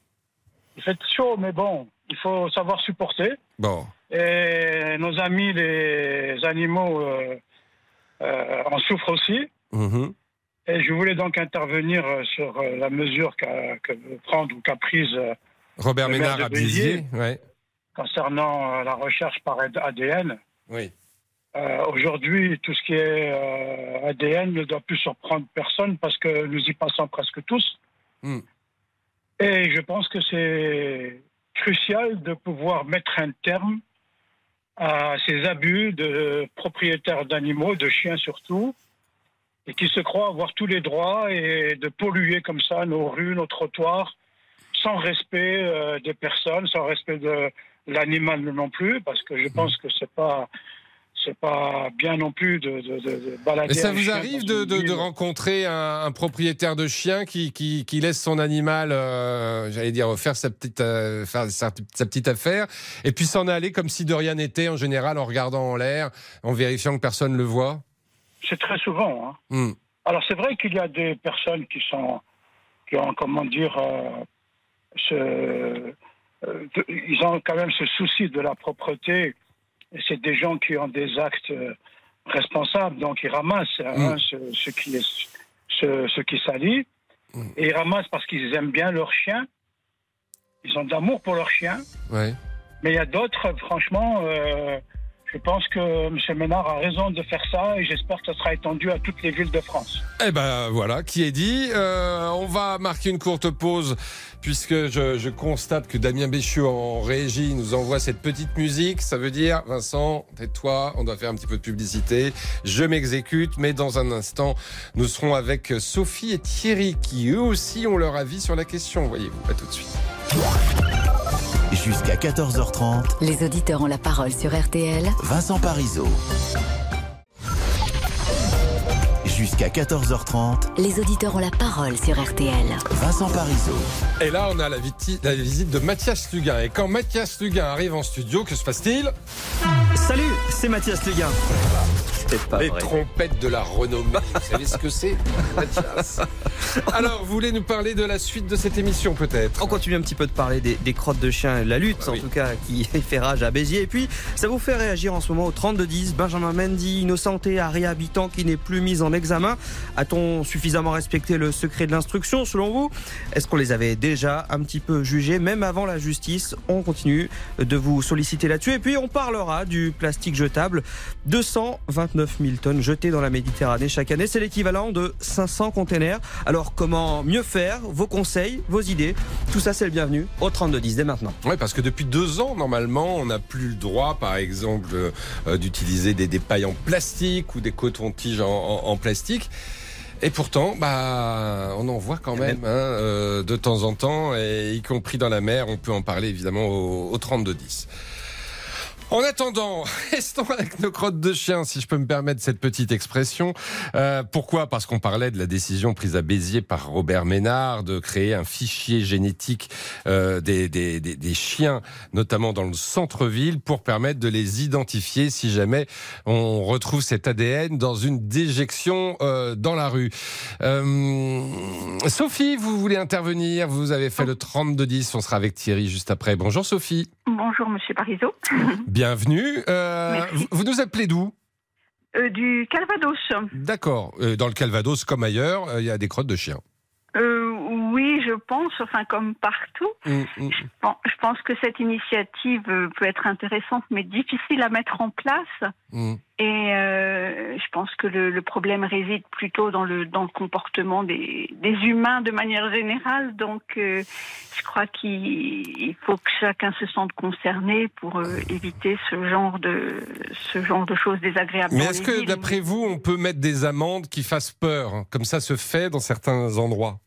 Il fait chaud, mais bon, il faut savoir supporter. Bon. Et nos amis, les animaux, euh, euh, en souffrent aussi. Mhm. Et je voulais donc intervenir euh, sur la mesure qu'a veut prendre ou qu'a prise Robert le Ménard à Béziers. Ouais. concernant la recherche par ADN. Oui. Euh, Aujourd'hui, tout ce qui est euh, ADN ne doit plus surprendre personne parce que nous y passons presque tous. Hmm. Et je pense que c'est crucial de pouvoir mettre un terme à ces abus de propriétaires d'animaux, de chiens surtout, et qui se croient avoir tous les droits et de polluer comme ça nos rues, nos trottoirs, sans respect euh, des personnes, sans respect de l'animal non plus, parce que je pense que c'est pas c'est pas bien non plus de, de, de- de balader. Mais ça vous arrive de, rencontrer un, un propriétaire de chien qui, qui, qui laisse son animal, euh, j'allais dire, faire sa petite, euh, faire sa, sa petite affaire, et puis s'en aller comme si de rien n'était, en général, en regardant en l'air, en vérifiant que personne ne le voit? C'est très souvent. hein. Hmm. Alors c'est vrai qu'il y a des personnes qui sont, qui ont, comment dire, euh, ce, ils ont quand même ce souci de la propreté. C'est des gens qui ont des actes euh, responsables, donc ils ramassent hein, ce, ce qui est, ce, ce qui salit, et ils ramassent parce qu'ils aiment bien leur chien. Ils ont de l'amour pour leur chien. Ouais. Mais il y a d'autres, franchement, euh, je pense que M. Ménard a raison de faire ça et j'espère que ça sera étendu à toutes les villes de France. Eh ben voilà, qui est dit. Euh, on va marquer une courte pause puisque je, constate que Damien Béchiot en régie nous envoie cette petite musique. Ça veut dire, Vincent, tais-toi, on doit faire un petit peu de publicité. Je m'exécute, mais dans un instant, nous serons avec Sophie et Thierry qui eux aussi ont leur avis sur la question. Voyez-vous, à tout de suite. Jusqu'à 14h30, Les auditeurs ont la parole sur RTL. Vincent Parisot. Jusqu'à 14h30, Les auditeurs ont la parole sur RTL. Vincent Parisot. Et là, on a la, visite de Mathias Luguin. Et quand Mathias Luguin arrive en studio, que se passe-t-il? Salut, c'est Mathias Luguin. C'est pas Les vrai. trompettes de la renommée. Vous savez ce que c'est, Alors, vous voulez nous parler de la suite de cette émission, peut-être? On continue un petit peu de parler des, des crottes de chien, et de la lutte Ah en tout cas qui (laughs) fait rage à Béziers. Et puis ça vous fait réagir en ce moment au 32-10. Benjamin Mendy, innocenté à réhabitant qui n'est plus mis en examen. A-t-on suffisamment respecté le secret de l'instruction selon vous? Est-ce qu'on les avait déjà un petit peu jugés même avant la justice? On continue de vous solliciter là-dessus. Et puis on parlera du plastique jetable. 229 000 tonnes jetées dans la Méditerranée chaque année. C'est l'équivalent de 500 containers. Alors comment mieux faire? Vos conseils, vos idées Tout ça c'est le bienvenu au 32-10 dès maintenant. Oui, parce que depuis deux ans, normalement, on n'a plus le droit, par exemple, euh, d'utiliser des, des pailles en plastique ou des cotons-tiges en, en- en plastique. Et pourtant, bah, on en voit quand même hein, euh, de temps en temps, et y compris dans la mer. On peut en parler évidemment au, au 32-10. En attendant, (laughs) restons avec nos crottes de chien, si je peux me permettre cette petite expression. Euh, pourquoi? Parce qu'on parlait de la décision prise à Béziers par Robert Ménard de créer un fichier génétique euh, des, des, des, des, chiens, notamment dans le centre-ville, pour permettre de les identifier si jamais on retrouve cet ADN dans une déjection euh, dans la rue. Euh, Sophie, vous voulez intervenir? Vous avez fait le 32-10, on sera avec Thierry juste après. Bonjour Sophie. Bonjour Monsieur Parizeau. (laughs) Bienvenue. Euh, vous, nous appelez d'où? Euh, du Calvados. D'accord. Euh, dans le Calvados, comme ailleurs, il y a des crottes de chiens. Oui, je pense, enfin comme partout. Mm, mm. Bon, je pense que cette initiative euh, peut être intéressante, mais difficile à mettre en place. Mm. Et euh, je pense que le, le problème réside plutôt dans le dans le comportement des, des humains de manière générale. Donc, euh, je crois qu'il il faut que chacun se sente concerné pour euh, éviter ce genre de ce genre de choses désagréables. Mais est-ce que, d'après vous, on peut mettre des amendes qui fassent peur, hein, comme ça se fait dans certains endroits?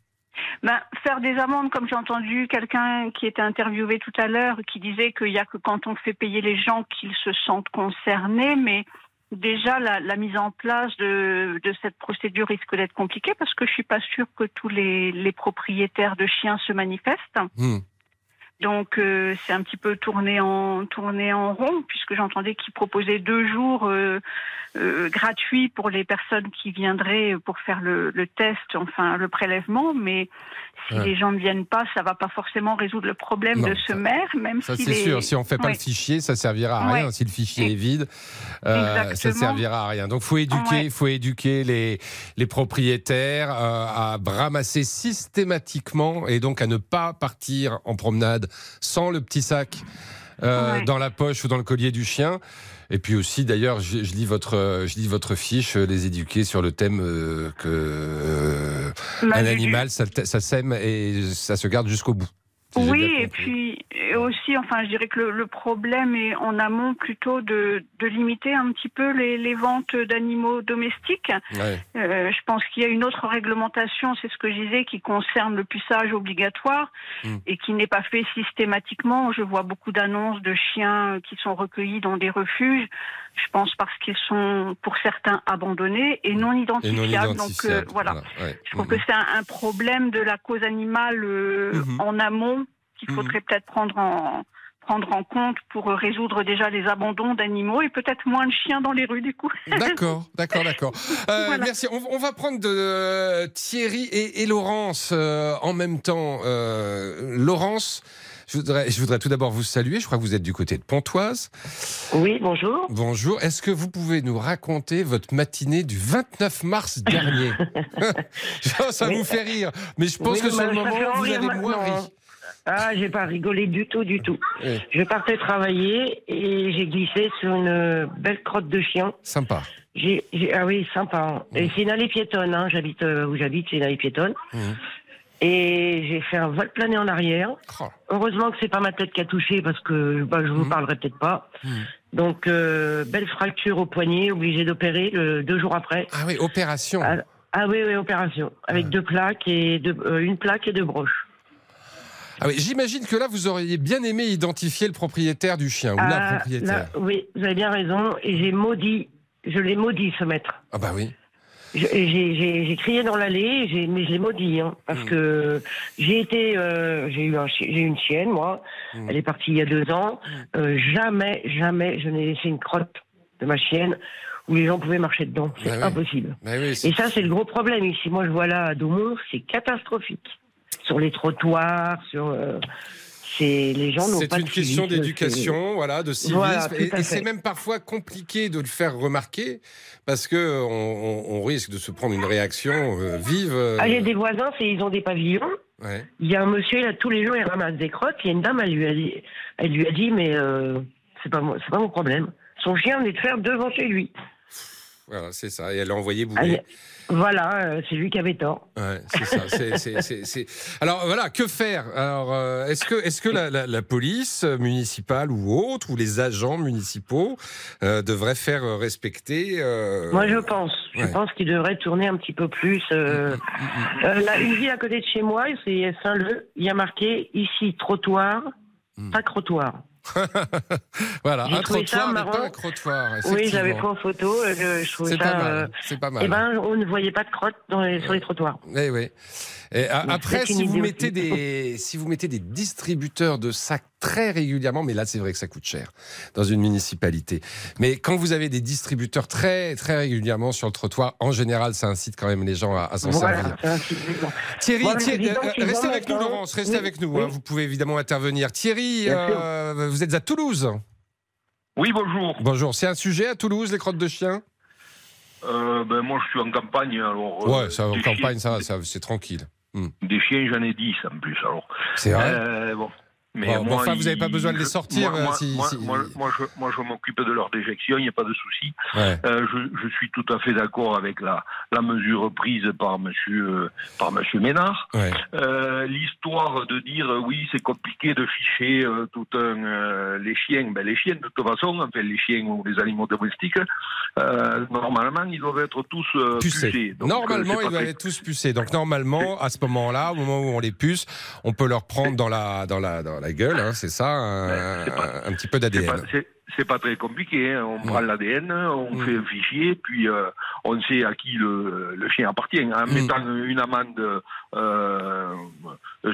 Ben, faire des amendes, comme j'ai entendu quelqu'un qui était interviewé tout à l'heure, qui disait qu'il n'y a que quand on fait payer les gens qu'ils se sentent concernés, mais déjà la, mise en place de, cette procédure risque d'être compliquée parce que je suis pas sûre que tous les, les propriétaires de chiens se manifestent. Hmm. Donc euh, c'est un petit peu tourné en tourné en rond puisque j'entendais qu'ils proposaient deux jours euh, euh, gratuits pour les personnes qui viendraient pour faire le, le test, enfin le prélèvement. Mais si Ouais. les gens ne viennent pas, ça va pas forcément résoudre le problème Non, de ce ça- maire, même Ça, si c'est les- sûr. Si on fait pas Ouais. le fichier, ça servira à Ouais. rien. Si le fichier est vide, ça servira à rien. Donc, faut éduquer, faut éduquer les, les propriétaires à ramasser systématiquement et donc à ne pas partir en promenade sans le petit sac euh, Ouais. dans la poche ou dans le collier du chien. Et puis aussi, d'ailleurs, je, je lis votre, je lis votre fiche, euh, les éduquer sur le thème euh, que euh, un animal, ça, ça sème et ça se garde jusqu'au bout. Oui, et puis et aussi, enfin, je dirais que le, le problème est en amont plutôt de, de limiter un petit peu les, les ventes d'animaux domestiques. Ouais. Euh, je pense qu'il y a une autre réglementation, c'est ce que je disais, qui concerne le puçage obligatoire Mm. et qui n'est pas fait systématiquement. Je vois beaucoup d'annonces de chiens qui sont recueillis dans des refuges. Je pense parce qu'ils sont, pour certains, abandonnés et non Et identifiables. Donc euh, voilà. ouais. Je trouve Mhm. que c'est un, un problème de la cause animale euh, Mhm. en amont qu'il faudrait peut-être prendre en prendre en compte pour résoudre déjà les abandons d'animaux et peut-être moins de chiens dans les rues du coup. (laughs) D'accord, d'accord, d'accord. Euh, Voilà. Merci. On, on va prendre de euh, Thierry et, et Laurence euh, en même temps. Euh, Laurence, je voudrais, je voudrais tout d'abord vous saluer. Je crois que vous êtes du côté de Pontoise. Oui, bonjour. Bonjour. Est-ce que vous pouvez nous raconter votre matinée du 29 mars dernier? (laughs) Ça, Oui. vous fait rire, mais je pense Oui, que sur mais le ça moment, vous avez moins ri. Ah, j'ai pas rigolé du tout, du tout. Je partais travailler et j'ai glissé sur une belle crotte de chien. sympa. Ah oui, sympa. hein. Et c'est une allée piétonne, hein. J'habite euh, où j'habite, c'est une allée piétonne. Et j'ai fait un vol plané en arrière. Oh. Heureusement que c'est pas ma tête qui a touché parce que bah, je vous Mhm. parlerai peut-être pas. Mhm. Donc euh, belle fracture au poignet, obligé d'opérer deux jours après. Ah oui, opération. Ah, ah oui, oui, opération avec Ah. deux plaques et deux, euh, une plaque et deux broches. Ah oui, J'imagine que là, vous auriez bien aimé identifier le propriétaire du chien ou la propriétaire. là, oui, vous avez bien raison. Et j'ai maudit, je l'ai maudit ce maître. Ah bah oui. J'ai crié dans l'allée, mais je l'ai maudit, hein, parce Mm. que j'ai été, euh, j'ai eu, un j'ai une chienne, moi. Mm. Elle est partie il y a deux ans. Euh, jamais, jamais, je n'ai laissé une crotte de ma chienne où les gens pouvaient marcher dedans. C'est Bah oui. impossible. Bah oui, Et ça, c'est le gros problème ici. Moi, je vois là à Daumont, c'est catastrophique. Sur les trottoirs, sur, euh, les gens n'ont C'est une question d'éducation, voilà, de civisme. Voilà, et c'est même parfois compliqué de le faire remarquer parce que on, on- on risque de se prendre une réaction euh, vive. euh, Ah, j'ai des voisins, ils ont des pavillons. ouais. Il y a un monsieur, là, tous les jours, il ramasse des crottes. Il y a une dame, elle lui a dit, elle lui a dit mais euh, c'est pas, c'est pas mon problème. Son chien venait de faire devant chez lui. Voilà, c'est ça. Et elle a envoyé Ah, bouler. Voilà, euh, c'est lui qui avait tort. Ouais, c'est ça. c'est- c'est- c'est- c'est- Alors voilà, que faire? Alors, euh, est-ce que, est-ce que la, la- la police municipale ou autre, ou les agents municipaux euh, devraient faire respecter euh, Moi, je pense. Je pense qu'il devrait tourner un petit peu plus. Euh, euh, là, une ville à côté de chez moi, c'est Saint-Leu. Il y a marqué ici trottoir, Mm. pas trottoir. (laughs) voilà, un trottoir n'est pas un crottoir. Oui, j'avais pris en photo. euh, Je, C'est ça. pas mal, euh, c'est pas mal. Eh ben, on ne voyait pas de dans les- sur les trottoirs. Eh oui. Et Mais après, si vous, mettez aussi. des, si vous mettez des distributeurs de sacs très régulièrement, mais là c'est vrai que ça coûte cher dans une municipalité. Mais quand vous avez des distributeurs très très régulièrement sur le trottoir, en général, ça incite quand même les gens à, à s'en Voilà, servir. Thierry, euh, est restez avec nous. Laurence, restez Oui, avec nous. oui. hein, vous pouvez évidemment intervenir. Thierry, euh, vous êtes à Toulouse. Oui, bonjour. Bonjour. C'est un sujet à Toulouse, les crottes de chiens? Euh, ben, moi, je suis en campagne. Alors, euh, Ouais, ça, en campagne, chiens- ça, c'est tranquille. Hmm. Des chiens, j'en ai 10 en plus. Alors. C'est vrai? Euh, bon. Mais Bon, bon, moi, enfin, vous n'avez pas besoin de les sortir, Moi, euh, moi, si- moi, si- moi, moi, je, je m'occupe de leur déjection, il n'y a pas de souci. Ouais. Euh, je, je suis tout à fait d'accord avec la, la mesure prise par monsieur, euh, par monsieur Ménard. Ouais. Euh, L'histoire de dire oui, c'est compliqué de ficher euh, tout un les chiens. Ben, les chiens, de toute façon, enfin les chiens ou les animaux domestiques, normalement, ils doivent être tous Pucés. pucés. Donc, normalement, ils doivent être tous pucés. Donc normalement, à ce moment-là, au moment où on les puce, on peut leur prendre dans la dans la dans la gueule, hein, c'est ça, un, un petit peu d'ADN. C'est- pas très compliqué. hein. On prend l'ADN, on fait un fichier, puis euh, on sait à qui le, le chien appartient. En Mm. mettant une amende euh,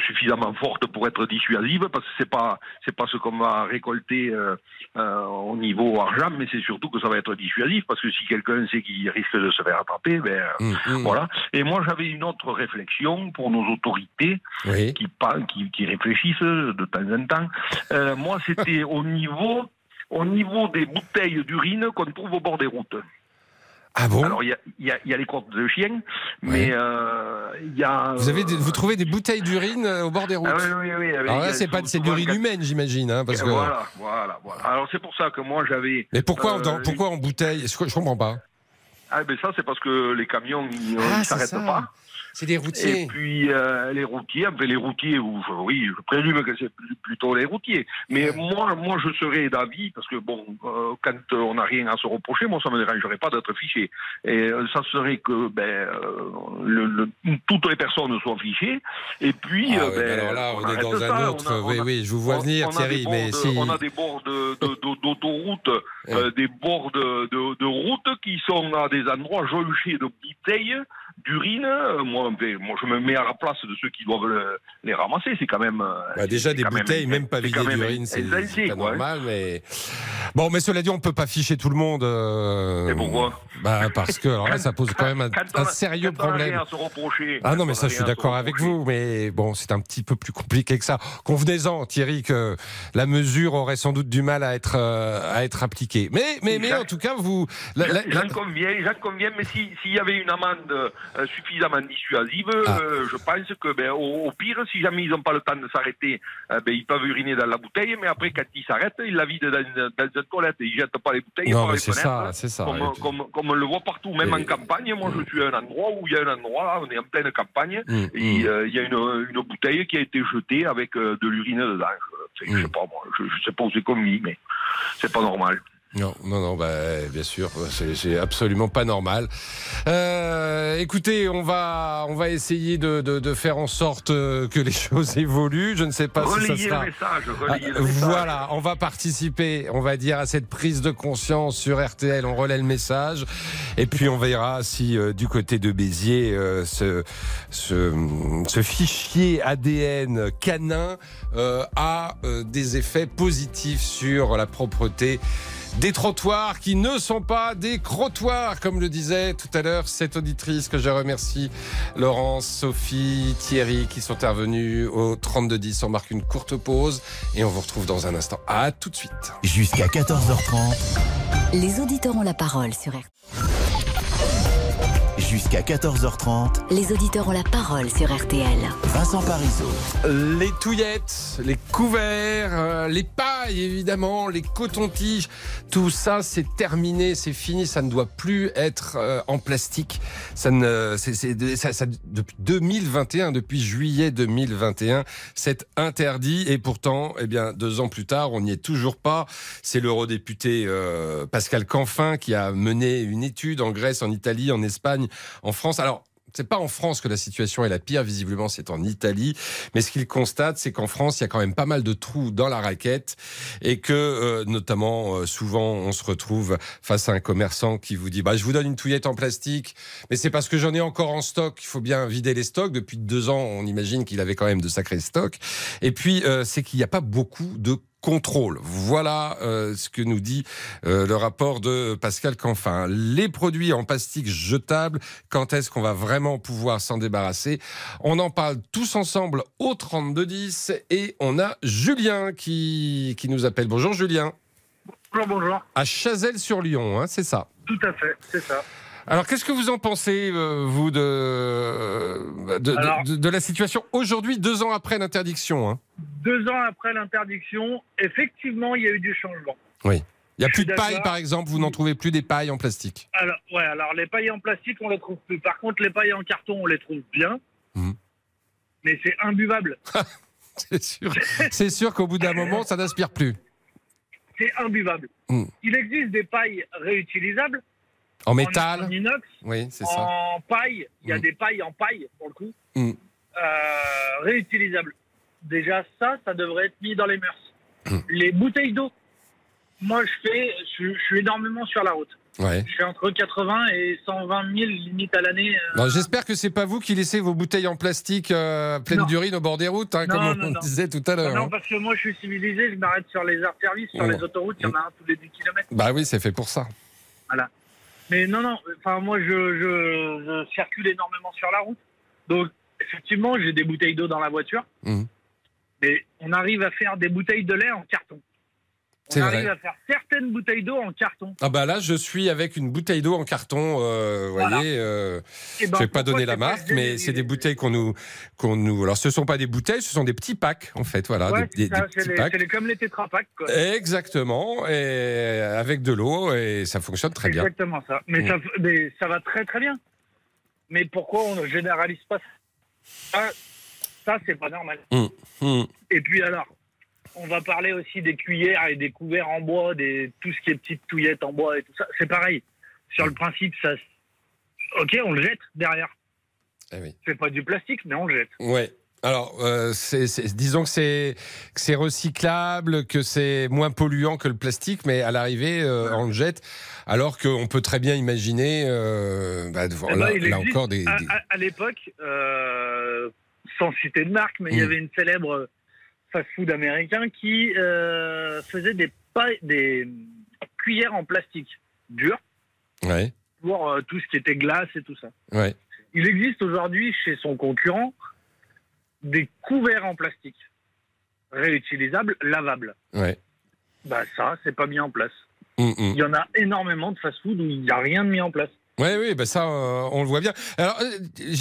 suffisamment forte pour être dissuasive, parce que c'est pas c'est pas ce qu'on va récolter euh, au niveau argent, mais c'est surtout que ça va être dissuasif, parce que si quelqu'un sait qu'il risque de se faire attraper, ben Mm, mm. voilà. Et moi j'avais une autre réflexion pour nos autorités Oui. qui, qui, qui réfléchissent de temps en temps. Moi, c'était au niveau, au niveau des bouteilles d'urine qu'on trouve au bord des routes. Ah bon? Alors, il y a, il y a- il y a les crottes de chiens, mais euh, il y a. Vous avez des- vous trouvez des bouteilles d'urine euh, au bord des routes? Ah oui, oui, oui, Alors là, c'est pas d'urine quand- humaine, j'imagine, hein, parce que. Voilà, voilà, voilà. Alors, c'est pour ça que moi, j'avais. Mais pourquoi euh, dans- pourquoi en bouteille? Je je comprends pas. Ah, ben ça, c'est parce que les camions, ils Ah, ne c'est s'arrêtent pas. C'est des routiers. Et puis euh, les routiers, enfin les routiers, ou- oui, je présume que c'est plutôt les routiers. Mais moi, moi, je serais d'avis parce que bon, euh, quand on n'a rien à se reprocher, moi, ça me dérangerait pas d'être fiché. Et euh, ça serait que ben, le, le- toutes les personnes soient fichées. Et puis, Ah ben, alors là, on est dans ça. un On autre. a- on oui, a- oui, je vous vois on- venir, on Thierry, bords mais de- si. On a des bords de- de- de- d'autoroute, des bords de, de, de route qui sont à des endroits jonchés de bouteilles d'urine. Euh, Moi, ben, moi, je me mets à la place de ceux qui doivent le- les ramasser. C'est quand même. euh, Bah, déjà des bouteilles, même, pas c'est vidées même d'urine, c'est pas quoi, hein. normal. Mais bon, mais cela dit, on peut pas ficher tout le monde. euh, Et pourquoi? Bah parce que alors là, ça pose quand même un, Quand on un sérieux quand problème. à se reprocher, Ah non, mais ça, je suis d'accord avec vous. Mais bon, c'est un petit peu plus compliqué que ça. Convenez-en, Thierry, que la mesure aurait sans doute du mal à être euh, à être appliquée. Mais mais mais en tout cas, vous. la- la- J'en conviens, mais si- s'il y avait une amende euh, suffisamment dissuasive, Ah. euh, je pense que, ben, au, au pire, si jamais ils n'ont pas le temps de s'arrêter, euh, ben, ils peuvent uriner dans la bouteille, mais après, quand ils s'arrêtent, ils la vident dans, dans une toilette. Ils jettent pas les bouteilles Non, mais c'est ça, c'est ça. Comme, Et puis- comme, comme on le voit partout, même Et- en campagne. Moi, je suis à un endroit où il y a un endroit, là, on est en pleine campagne, Mm, et mm. il y a une, une bouteille qui a été jetée avec de l'urine dedans. Je, je Mm. sais pas, moi, je, je sais pas où c'est commis, mais c'est pas normal. Non, non, non, bah, bien sûr, c'est absolument pas normal. Euh, écoutez, on va, on va essayer de, de, de faire en sorte euh, que les (laughs) choses évoluent. Je ne sais pas si ça Relayez sera. le message, relayez Ah, le message. Voilà, on va participer, on va dire, à cette prise de conscience sur RTL. On relaie le message. Et puis, on verra si, euh, du côté de Béziers, euh, ce, ce, ce fichier ADN canin euh, a euh, des effets positifs sur la propreté des trottoirs qui ne sont pas des crottoirs, comme le disait tout à l'heure cette auditrice que je remercie, Laurence, Sophie, Thierry, qui sont intervenus au 3210. On marque une courte pause et on vous retrouve dans un instant. À tout de suite. Jusqu'à 14h30, Les auditeurs ont la parole sur RTL. Jusqu'à 14h30, Les auditeurs ont la parole sur RTL. Vincent Parisot. Les touillettes, les couverts, euh, les pailles évidemment, les cotons-tiges, tout ça c'est terminé, c'est fini, ça ne doit plus être euh, en plastique. Ça ne, c'est, c'est- ça- ça- depuis 2021, depuis juillet 2021, c'est interdit et pourtant, eh bien, deux ans plus tard, on n'y est toujours pas. C'est l'eurodéputé euh, Pascal Canfin qui a mené une étude en Grèce, en Italie, en Espagne, en France. Alors c'est pas en France que la situation est la pire, visiblement c'est en Italie. Mais ce qu'il constate, c'est qu'en France, il y a quand même pas mal de trous dans la raquette et que, euh, notamment, euh, souvent, on se retrouve face à un commerçant qui vous dit, bah, je vous donne une touillette en plastique, mais c'est parce que j'en ai encore en stock. Il faut bien vider les stocks. Depuis deux ans, on imagine qu'il avait quand même de sacrés stocks. Et puis, euh, c'est qu'il n'y a pas beaucoup de contrôle. Voilà euh, ce que nous dit euh, le rapport de Pascal Canfin. Les produits en plastique jetables, quand est-ce qu'on va vraiment pouvoir s'en débarrasser? On en parle tous ensemble au 3210 et on a Julien qui, qui nous appelle. Bonjour Julien. Bonjour, bonjour. À Chazelles-sur-Lyon, hein, c'est ça? Tout à fait, c'est ça. Alors, qu'est-ce que vous en pensez, euh, vous, de, de, de- Alors- de- de la situation aujourd'hui, deux ans après l'interdiction hein? Deux ans après l'interdiction, effectivement, il y a eu du changement. Oui. Il n'y a Je plus de paille, par exemple, vous n'en trouvez plus des pailles en plastique Alors, ouais, alors les pailles en plastique, on les trouve plus. Par contre, les pailles en carton, on les trouve bien. Mhm. Mais c'est imbuvable. (laughs) C'est sûr, c'est sûr qu'au bout d'un moment, ça n'aspire plus. C'est imbuvable. Mm. Il existe des pailles réutilisables. En métal En inox. Oui, c'est ça. En paille. Il y a Mm. des pailles en paille, pour le coup. Mm. Euh, réutilisables. Déjà, ça, ça devrait être mis dans les mœurs. Mm. Les bouteilles d'eau. Moi, je fais, je, je suis énormément sur la route. Ouais. Je suis entre 80 et 120 000 limites à l'année. euh, J'espère que c'est pas vous qui laissez vos bouteilles en plastique euh, pleines d'urine au bord des routes, hein, Non, comme non, on non. disait tout à l'heure. Non, hein. parce que moi, je suis civilisé, je m'arrête sur les arts services, sur Oh. les autoroutes, il y en a un tous les 10 km. Bah oui, c'est fait pour ça. Voilà. Mais non, non, enfin, moi, je, je, je circule énormément sur la route. Donc, effectivement, j'ai des bouteilles d'eau dans la voiture. Mhm. Mais on arrive à faire des bouteilles de lait en carton. On C'est arrive vrai. à faire certaines bouteilles d'eau en carton. Ah bah là, je suis avec une bouteille d'eau en carton, euh, vous Voilà. voyez. euh, Eh ben, je vais pas donner la marque, mais c'est des bouteilles qu'on nous, qu'on nous. Alors, ce sont pas des bouteilles, ce sont des petits packs, en fait, voilà, Ouais, des, c'est des- ça, des c'est petits les- packs. c'est les- comme les tétrapacks, quoi. Exactement, et avec de l'eau, et ça fonctionne très bien. Exactement ça. Mais, Mm. ça. mais ça va très très bien. Mais pourquoi on ne généralise pas ça? Ça, c'est pas normal. Hum, hum. Et puis alors, on va parler aussi des cuillères et des couverts en bois, des, tout ce qui est petites touillettes en bois et tout ça. C'est pareil. Sur le principe, ça. Ok, on le jette derrière. Eh oui. C'est pas du plastique, mais on le jette. Ouais. Alors, euh, disons que c'est recyclable, que c'est moins polluant que le plastique, mais à l'arrivée, euh, on le jette. Alors qu'on peut très bien imaginer, euh, bah, Eh là, ben, là encore des. À, des- à- à l'époque, sans citer de marque, mais il y Mm. avait une célèbre fast-food américain qui euh, faisait des, pailles- des cuillères en plastique dur Ouais, pour euh, tout ce qui était glace et tout ça. ouais. Il existe aujourd'hui chez son concurrent des couverts en plastique réutilisables, lavables. Ouais. Bah ça, c'est pas mis en place. Hum, hum. Il y en a énormément de fast-food où il n'y a rien de mis en place. Oui, oui, bah ça, euh, on le voit bien. Alors, euh,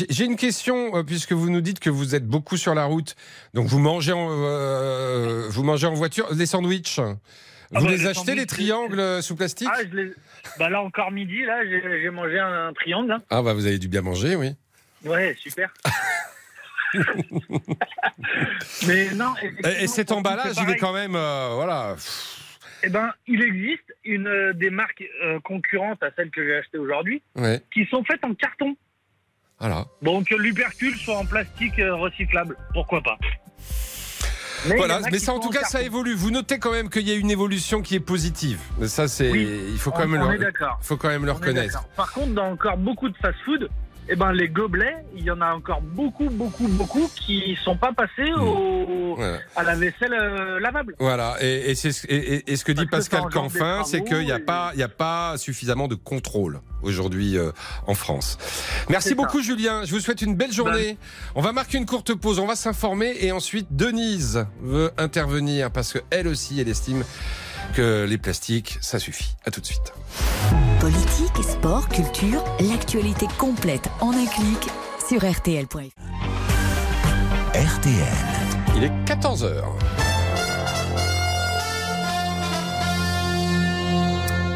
j'ai une question, euh, puisque vous nous dites que vous êtes beaucoup sur la route. Donc, vous mangez en, euh, vous mangez en voiture. Les sandwichs, vous Ah bah, les les achetez, les triangles sous plastique Ah, je les... bah là encore midi, là, j'ai mangé un, un triangle. hein. Ah, bah, vous avez dû bien manger, oui. Ouais, super. (laughs) Mais non. Et, et cet emballage, il est quand même, voilà. Eh ben, il existe une euh, des marques euh, concurrentes à celle que j'ai achetée aujourd'hui, Ouais, qui sont faites en carton. voilà. Bon, que l'upercule soit en plastique euh, recyclable, pourquoi pas? Mais il y voilà, en a mais qui ça, en sont tout cas, ça évolue. Vous notez quand même qu'il y a une évolution qui est positive. Mais Ça, c'est, Oui, il faut on- quand même on le, d'accord. faut quand même le On est reconnaître. d'accord. Par contre, dans encore beaucoup de fast-food, eh ben, les gobelets, il y en a encore beaucoup, beaucoup, beaucoup qui sont pas passés au, Voilà. à la vaisselle euh, lavable. Voilà, et, et c'est ce- et, et- ce que dit Parce Pascal Canfin, c'est qu'il n'y a pas, y a pas suffisamment de contrôle aujourd'hui euh, en France. Merci beaucoup ça. Julien, je vous souhaite une belle journée. On va marquer une courte pause, on va s'informer et ensuite Denise veut intervenir parce que elle aussi, elle estime que les plastiques, ça suffit. À tout de suite. Politique, sport, culture, l'actualité complète en un clic sur rtl.fr. RTL. Il est 14h.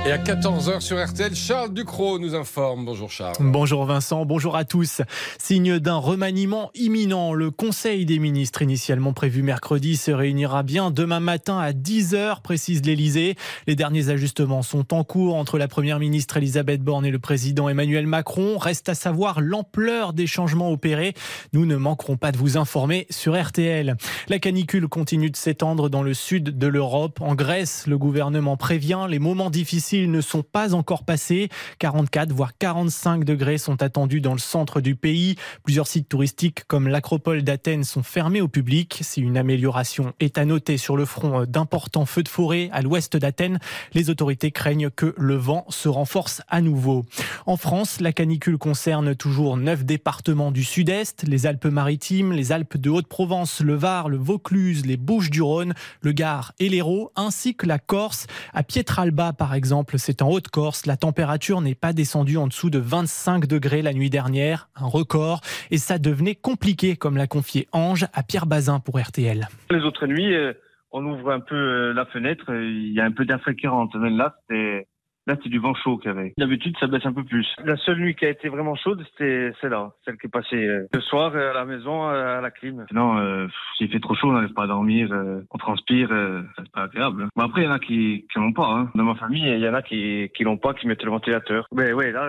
Et à 14h sur RTL, Charles Ducrot nous informe. Bonjour Charles. Bonjour Vincent, bonjour à tous. Signe d'un remaniement imminent, le Conseil des ministres initialement prévu mercredi se réunira bien demain matin à 10h, précise l'Elysée. Les derniers ajustements sont en cours entre la Première ministre Elisabeth Borne et le président Emmanuel Macron. Reste à savoir l'ampleur des changements opérés. Nous ne manquerons pas de vous informer sur RTL. La canicule continue de s'étendre dans le sud de l'Europe. En Grèce, le gouvernement prévient les moments difficiles ne sont pas encore passés. 44 voire 45 degrés sont attendus dans le centre du pays. Plusieurs sites touristiques comme l'acropole d'Athènes sont fermés au public. Si une amélioration est à noter sur le front d'importants feux de forêt à l'ouest d'Athènes, les autorités craignent que le vent se renforce à nouveau. En France, la canicule concerne toujours neuf départements du sud-est, les Alpes-Maritimes, les Alpes de Haute-Provence, le Var, le Vaucluse, les Bouches-du-Rhône, le Gard et l'Hérault, ainsi que la Corse. À Pietralba, par exemple, c'est en Haute-Corse. La température n'est pas descendue en dessous de 25 degrés la nuit dernière, un record. Et ça devenait compliqué, comme l'a confié Ange à Pierre Bazin pour RTL. Les autres nuits, euh, on ouvre un peu euh, la fenêtre, il y a un peu. Mais là, c'était Là, c'est du vent chaud qu'il y avait. D'habitude, ça baisse un peu plus. La seule nuit qui a été vraiment chaude, c'était celle-là, celle qui est passée euh, le soir euh, à la maison à la clim. Sinon, euh, s'il fait trop chaud, on n'arrive pas à dormir, on transpire, c'est pas agréable. Mais après, il y en a qui qui l'ont pas. Hein. Dans ma famille, il y en a qui qui l'ont pas, qui mettent le ventilateur. Mais ouais, là,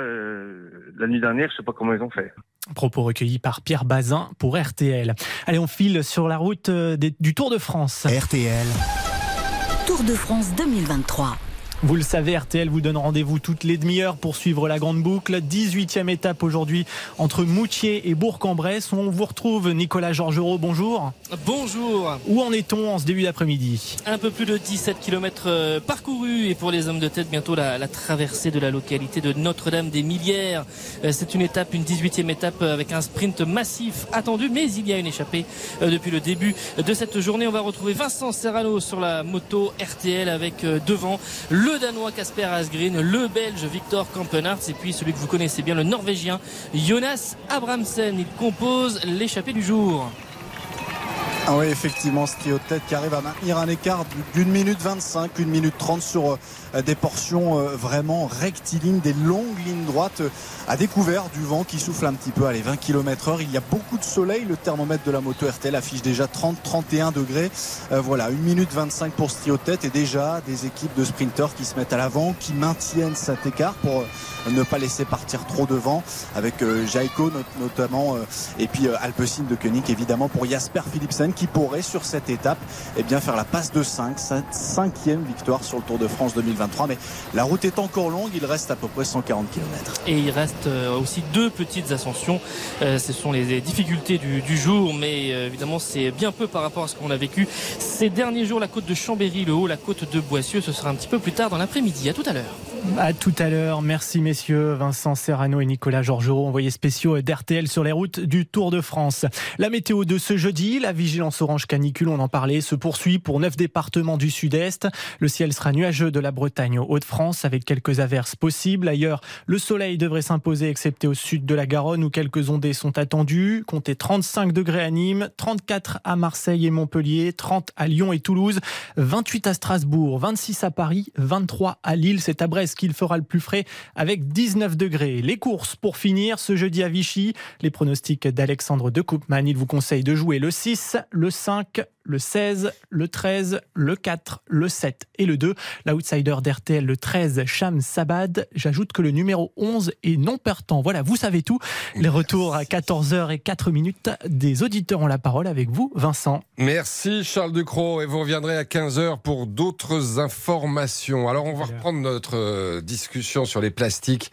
la nuit dernière, je sais pas comment ils ont fait. Propos recueillis par Pierre Bazin pour RTL. Allez, on file sur la route du Tour de France. RTL. Tour de France 2023. Vous le savez, RTL vous donne rendez-vous toutes les demi-heures pour suivre la grande boucle. 18e étape aujourd'hui entre Moutier et Bourg-en-Bresse. On vous retrouve Nicolas Georgerot, bonjour. Bonjour. Où en est-on en ce début d'après-midi? Un peu plus de 17 km euh, parcourus et pour les hommes de tête, bientôt la, la traversée de la localité de Notre-Dame des Millières. Euh, c'est une étape, une 18e étape avec un sprint massif attendu, mais il y a une échappée euh, depuis le début de cette journée. On va retrouver Vincent Serrano sur la moto RTL avec devant le Danois Casper Asgreen, le Belge Victor Kampenarts et puis celui que vous connaissez bien, le Norvégien Jonas Abramsen. Il compose l'échappée du jour. Ah oui, effectivement, ce qui arrive à maintenir un écart d'une minute 25, une minute 30 sur euh, des portions euh, vraiment rectilignes, des longues lignes droites euh, à découvert du vent qui souffle un petit peu. Allez, 20 km heure. Il y a beaucoup de soleil. Le thermomètre de la moto RTL affiche déjà 30-31 degrés. voilà, une minute 25 pour ce et déjà des équipes de sprinteurs qui se mettent à l'avant, qui maintiennent cet écart pour ne pas laisser partir trop devant avec Jaiko notamment et puis Alpecin de Koenig évidemment pour Jasper Philipsen qui pourrait sur cette étape eh faire la passe de 5, cette cinquième victoire sur le Tour de France 2023. Mais la route est encore longue, il reste à peu près 140 km. Et il reste euh, aussi deux petites ascensions. Euh, ce sont les difficultés du, jour, mais euh, évidemment c'est bien peu par rapport à ce qu'on a vécu ces derniers jours. La côte de Chambéry, le haut, la côte de Boissieu, ce sera un petit peu plus tard dans l'après-midi. À tout à l'heure. À tout à l'heure. Merci messieurs, Vincent Serrano et Nicolas Georgerot, envoyés spéciaux d'RTL sur les routes du Tour de France. La météo de ce jeudi, la vigilance orange canicule, on en parlait, se poursuit pour neuf départements du sud-est. Le ciel sera nuageux de la Bretagne aux Hauts-de-France avec quelques averses possibles. Ailleurs, le soleil devrait s'imposer excepté au sud de la Garonne où quelques ondées sont attendues. Comptez 35 degrés à Nîmes, 34 à Marseille et Montpellier, 30 à Lyon et Toulouse, 28 à Strasbourg, 26 à Paris, 23 à Lille. C'est à Brest qu'il fera le plus frais avec 19 degrés. Les courses pour finir ce jeudi à Vichy. Les pronostics d'Alexandre de Koopman. Il vous conseille de jouer le 6, le 5, le 16, le 13, le 4, le 7 et le 2. L'outsider d'RTL, le 13, Cham Sabad. J'ajoute que le numéro 11 est non pertant. Voilà, vous savez tout. Les retours à 14h et 4 minutes. Des auditeurs ont la parole avec vous, Vincent. Merci Charles Ducrot et vous reviendrez à 15h pour d'autres informations. Alors on va reprendre notre euh, discussion sur les plastiques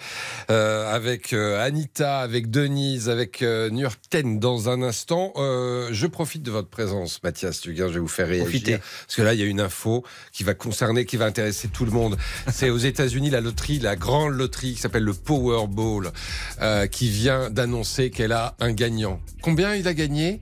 euh, avec euh, Anita, avec Denise, avec Nurten dans un instant. je profite de votre présence, Mathias je vais vous faire réagir. Parce que là, il y a une info qui va concerner, qui va intéresser tout le monde. C'est aux États-Unis la loterie, la grande loterie qui s'appelle le Powerball, euh, qui vient d'annoncer qu'elle a un gagnant. Combien il a gagné?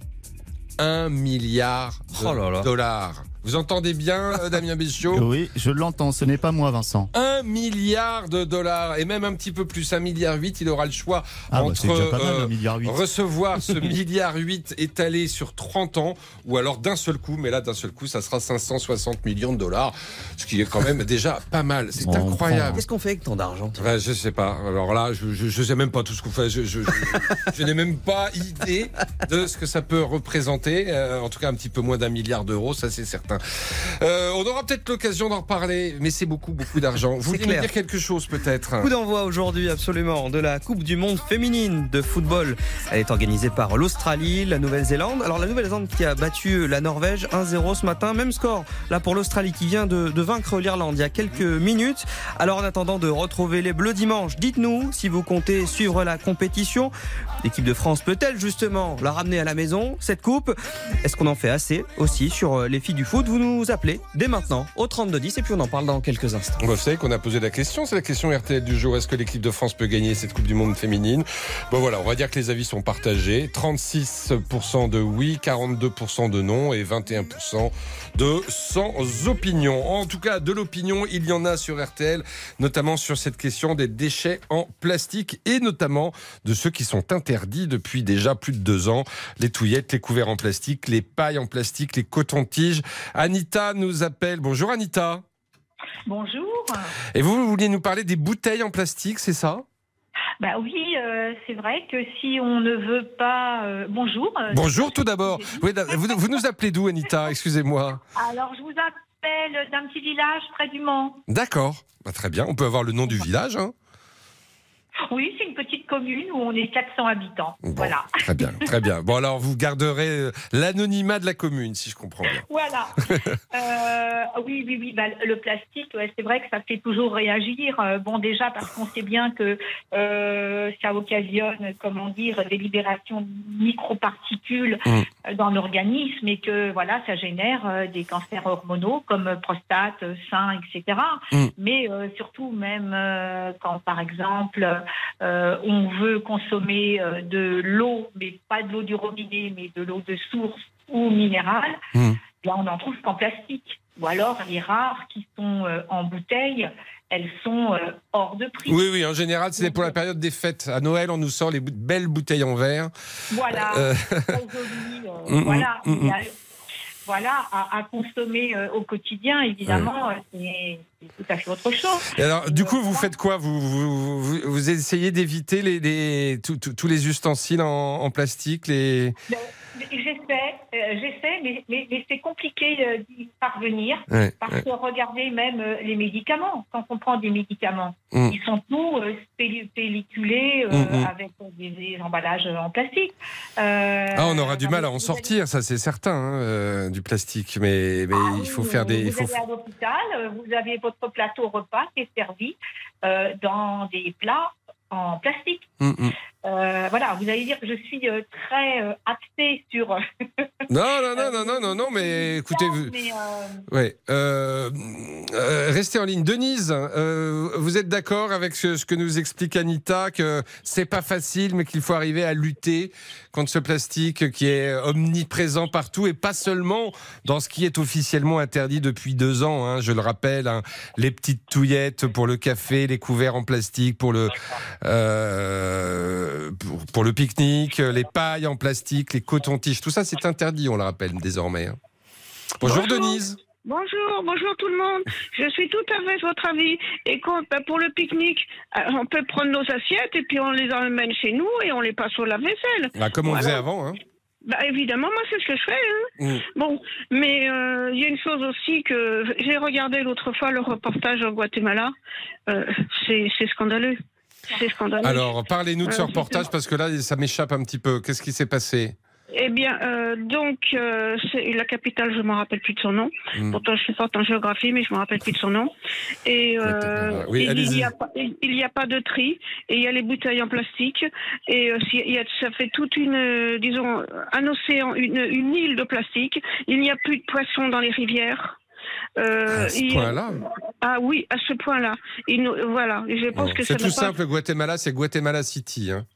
Un milliard de Oh là là. dollars. Vous entendez bien, euh, Damien Béchiot (laughs) Oui, je l'entends, ce n'est pas moi, Vincent. Un milliard de dollars et même un petit peu plus, un milliard huit. Il aura le choix Ah, bah, entre c'est déjà pas mal, euh, milliard recevoir ce (laughs) milliard huit étalé sur 30 ans ou alors d'un seul coup. Mais là, d'un seul coup, ça sera 560 millions de dollars, ce qui est quand même déjà pas mal. C'est On incroyable. Qu'est-ce qu'on fait avec tant d'argent Ouais, je sais pas. Alors là, je, je, je sais même pas tout ce qu'on fait. Je, je, je, je n'ai même pas idée de ce que ça peut représenter. Euh, en tout cas, un petit peu moins d'un milliard d'euros, ça c'est certain. Euh, on aura peut-être l'occasion d'en reparler, mais c'est beaucoup, beaucoup d'argent. Vous voulez me dire quelque chose peut-être? Coup d'envoi aujourd'hui absolument de la Coupe du Monde féminine de football. Elle est organisée par l'Australie, la Nouvelle-Zélande. Alors la Nouvelle-Zélande qui a battu la Norvège 1-0 ce matin, même score là pour l'Australie qui vient de, de vaincre l'Irlande il y a quelques minutes. Alors en attendant de retrouver les Bleus dimanche, dites-nous si vous comptez suivre la compétition. L'équipe de France peut-elle justement la ramener à la maison cette coupe? Est-ce qu'on en fait assez aussi sur les filles du foot? Vous nous appelez dès maintenant au 3210 et puis on en parle dans quelques instants. Vous savez qu'on a posé la question, c'est la question RTL du jour. Est-ce que l'équipe de France peut gagner cette Coupe du Monde féminine? Bon voilà, on va dire que les avis sont partagés. 36% de oui, 42% de non et 21% de sans opinion. En tout cas, de l'opinion, il y en a sur RTL, notamment sur cette question des déchets en plastique et notamment de ceux qui sont interdits depuis déjà plus de deux ans. Les touillettes, les couverts en plastique, les pailles en plastique, les cotons-tiges. Anita nous appelle. Bonjour Anita. Bonjour. Et vous, vous vouliez nous parler des bouteilles en plastique, c'est ça? Bah oui, euh, c'est vrai que si on ne veut pas. euh, bonjour. euh, Bonjour tout d'abord. Oui, vous, vous nous appelez d'où, Anita? Excusez-moi. Alors, je vous appelle d'un petit village près du Mans. D'accord. Bah, très bien. On peut avoir le nom du village. hein Oui, c'est une petite commune où on est 400 habitants. Voilà. Très bien, très bien. Bon, alors vous garderez euh, l'anonymat de la commune, si je comprends bien. Voilà. (laughs) Euh, oui, oui, oui. Bah, le plastique, ouais, c'est vrai que ça fait toujours réagir. Euh, bon, déjà parce qu'on sait bien que euh, ça occasionne, comment dire, des libérations de microparticules Mm. Euh, dans l'organisme et que voilà, ça génère euh, des cancers hormonaux comme euh, prostate, sein, etc. Mm. Mais euh, surtout même euh, quand, par exemple, euh, on veut consommer euh, de l'eau, mais pas de l'eau du robinet, mais de l'eau de source ou minérale, là on n'en trouve qu'en plastique. Ou alors les rares qui sont euh, en bouteille, elles sont euh, hors de prix. Oui, oui, en général, c'est pour la période des fêtes. À Noël, on nous sort les belles bouteilles en verre. Voilà, Euh, (laughs) joli, euh, Mm, mm, voilà, mm, mm. A- voilà, à, à consommer euh, au quotidien, évidemment, euh, c'est tout à fait autre chose. Et alors, du coup, vous faites quoi? Vous, vous, vous, vous essayez d'éviter les, les- tous- les ustensiles en, en plastique les... Ben, J'essaie, euh, j'essaie, mais, mais, mais c'est compliqué euh, d'y parvenir. Ouais, parce ouais. que regardez même euh, les médicaments, quand on prend des médicaments, Mm. ils sont tous pelli- pelliculés Mm, mm. avec des, des emballages en plastique. Ah, on aura du mal à en sortir, ça c'est certain, hein, du plastique. Mais, mais il faut faire des... Il Vous faut... allez à l'hôpital, vous avez votre plateau repas qui est servi dans des plats en plastique. Euh, voilà, vous allez dire que je suis euh, très euh, axée sur. Non, non, non, non, non, non, non, mais (laughs) écoutez, vous... Ouais. Restez en ligne. Denise, euh, vous êtes d'accord avec ce, ce que nous explique Anita, que c'est pas facile, mais qu'il faut arriver à lutter contre ce plastique qui est omniprésent partout et pas seulement dans ce qui est officiellement interdit depuis deux ans. hein, je le rappelle, hein, les petites touillettes pour le café, les couverts en plastique pour le euh, pour, pour le pique-nique, les pailles en plastique, les cotons-tiges, tout ça c'est interdit, on le rappelle désormais. hein. Bonjour, Denise. Bonjour, bonjour tout le monde. Je suis tout à fait de votre avis. Et quand, ben, pour le pique-nique, euh, on peut prendre nos assiettes et puis on les emmène chez nous et on les passe au lave-vaisselle. Bah, comme on Voilà. faisait avant. Hein. Bah, évidemment, moi, c'est ce que je fais. hein. Mm. Bon, mais euh, il y a une chose aussi que j'ai regardé l'autre fois le reportage au Guatemala. Euh, c'est scandaleux. C'est scandaleux. Alors, parlez-nous de ce Euh, reportage parce que là, ça m'échappe un petit peu. Qu'est-ce qui s'est passé? Eh bien, euh, donc, euh, c'est la capitale, je ne me rappelle plus de son nom. Mm. Pourtant, je suis forte en géographie, mais je ne me rappelle plus de son nom. Et euh, Oui, il n'y a, pas- a de tri, et il y a les bouteilles en plastique, et si- il y a- ça fait toute une, disons, un océan, une, une île de plastique. Il n'y a plus de poissons dans les rivières. Euh, À ce il- point-là Ah oui, à ce point-là. Il Voilà, je pense Bon, que C'est tout pas- simple, Guatemala, c'est Guatemala City. hein.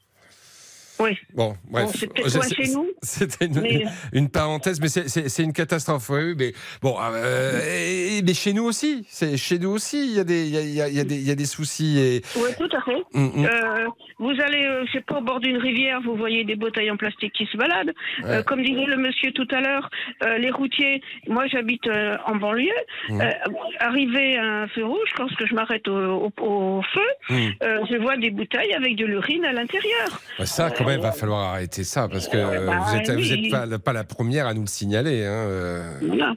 Oui. Bon, bref. Bon, c'est peut-être loin C'est- chez nous, (laughs) C'était une, mais- une parenthèse, mais c'est- c'est c'est une catastrophe. Oui, mais bon, euh, et- mais chez nous aussi, c'est chez nous aussi, il y a des, il y a, il y a- il y a des, il y a des soucis et. Oui, tout à fait. Mm, mm. Euh, vous allez, euh, sais pas, au bord d'une rivière, vous voyez des bouteilles en plastique qui se baladent. Euh, Ouais. comme disait le monsieur tout à l'heure, euh, les routiers, moi j'habite euh, en banlieue, Mm. euh, arrivé à un feu rouge, quand je m'arrête au, au- au feu, Mm. euh, je vois des bouteilles avec de l'urine à l'intérieur. Bah, Ça, quand même, va falloir arrêter ça parce que euh, bah, vous êtes, vous oui. êtes pas, pas la première à nous le signaler. Hein, euh. Voilà.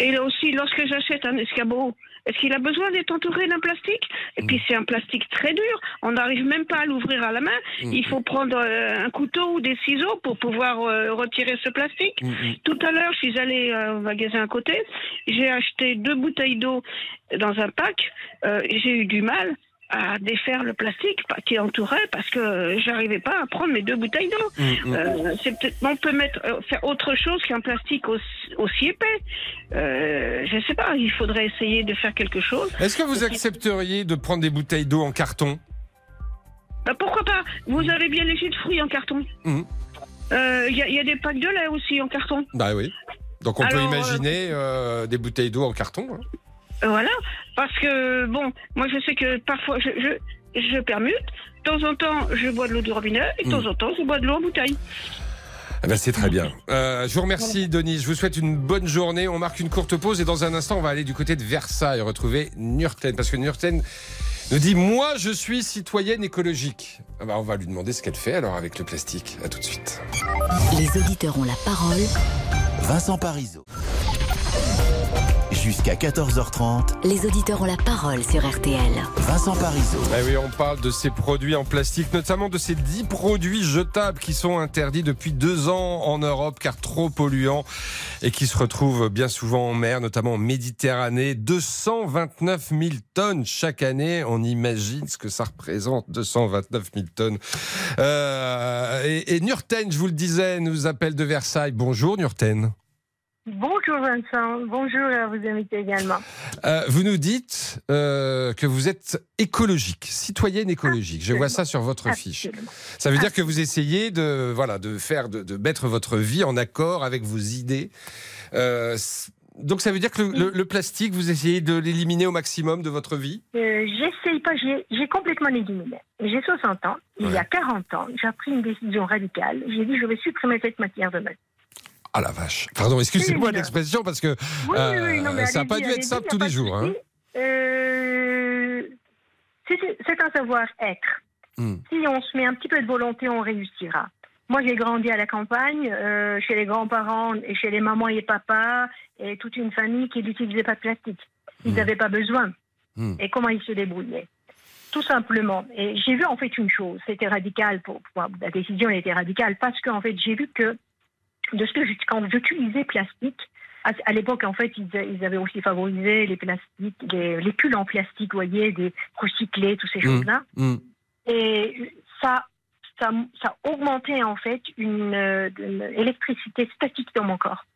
Et là aussi, lorsque j'achète un escabeau, est-ce qu'il a besoin d'être entouré d'un plastique? Et puis c'est un plastique très dur. On n'arrive même pas à l'ouvrir à la main. Mm. Il faut prendre euh, un couteau ou des ciseaux pour pouvoir euh, retirer ce plastique. Tout à l'heure, je suis allée euh, au magasin à côté. J'ai acheté deux bouteilles d'eau dans un pack. J'ai eu du mal à défaire le plastique qui entourait parce que j'arrivais pas à prendre mes deux bouteilles d'eau. Mm, mm. Euh, c'est peut-être on peut mettre euh, faire autre chose qu'un plastique aussi, aussi épais. Euh, je sais pas, il faudrait essayer de faire quelque chose. Est-ce que vous accepteriez de prendre des bouteilles d'eau en carton? Bah, pourquoi pas? Vous avez bien les jus de fruits en carton. Euh, Il y, a- il y a des packs de lait aussi en carton. Bah oui. Donc on Alors, peut imaginer euh, des bouteilles d'eau en carton. hein. Voilà, parce que bon, moi je sais que parfois je, je, je permute. De temps en temps, je bois de l'eau du robinet et de temps Mm. en temps, je bois de l'eau en bouteille. Eh ben, c'est très bien. Euh, je vous remercie, Denis. Je vous souhaite une bonne journée. On marque une courte pause et dans un instant, on va aller du côté de Versailles retrouver Nurten. Parce que Nurten nous dit Moi, je suis citoyenne écologique. Ah bah, on va lui demander ce qu'elle fait alors avec le plastique. À tout de suite. Les auditeurs ont la parole. Vincent Parisot. Jusqu'à 14h30, Les auditeurs ont la parole sur RTL. Vincent Parisot. Eh oui, on parle de ces produits en plastique, notamment de ces 10 produits jetables qui sont interdits depuis deux ans en Europe car trop polluants et qui se retrouvent bien souvent en mer, notamment en Méditerranée. 229 000 tonnes chaque année. On imagine ce que ça représente, 229 000 tonnes. Euh, et, et Nurten, je vous le disais, nous appelle de Versailles. Bonjour Nurten. Bonjour Vincent, bonjour à vos invités également. Euh, vous nous dites euh, que vous êtes écologique, citoyenne écologique. Je vois ça sur votre fiche. Ça veut dire que vous essayez de voilà de faire de, de mettre votre vie en accord avec vos idées. Euh, donc ça veut dire que le, le- le plastique, vous essayez de l'éliminer au maximum de votre vie? J'essaye pas, j'ai j'ai complètement éliminé. J'ai 60 ans, il y a 40 ans, j'ai pris une décision radicale. J'ai dit je vais supprimer cette matière de ma vie. Ah la vache. Pardon, excusez-moi l'expression parce que Oui, euh, oui, non, mais ça n'a pas dû être simple tous les jours. Hein. Euh, c'est un savoir-être. Hmm. Si on se met un petit peu de volonté, on réussira. Moi, j'ai grandi à la campagne, euh, chez les grands-parents et chez les mamans et papas, et toute une famille qui n'utilisait pas de plastique. Ils n'avaient pas besoin. Hmm. Et comment ils se débrouillaient Tout simplement. Et j'ai vu en fait une chose, c'était radical, pour, pour- la décision était radicale, parce qu'en fait, j'ai vu que de ce que quand j'utilisais plastique, à, l'époque, en fait, ils, avaient aussi favorisé les plastiques, les, les pulls en plastique, vous voyez, des recyclés, toutes ces choses-là. Hmm. Et ça, ça, ça augmentait en fait une, euh, une électricité statique dans mon corps.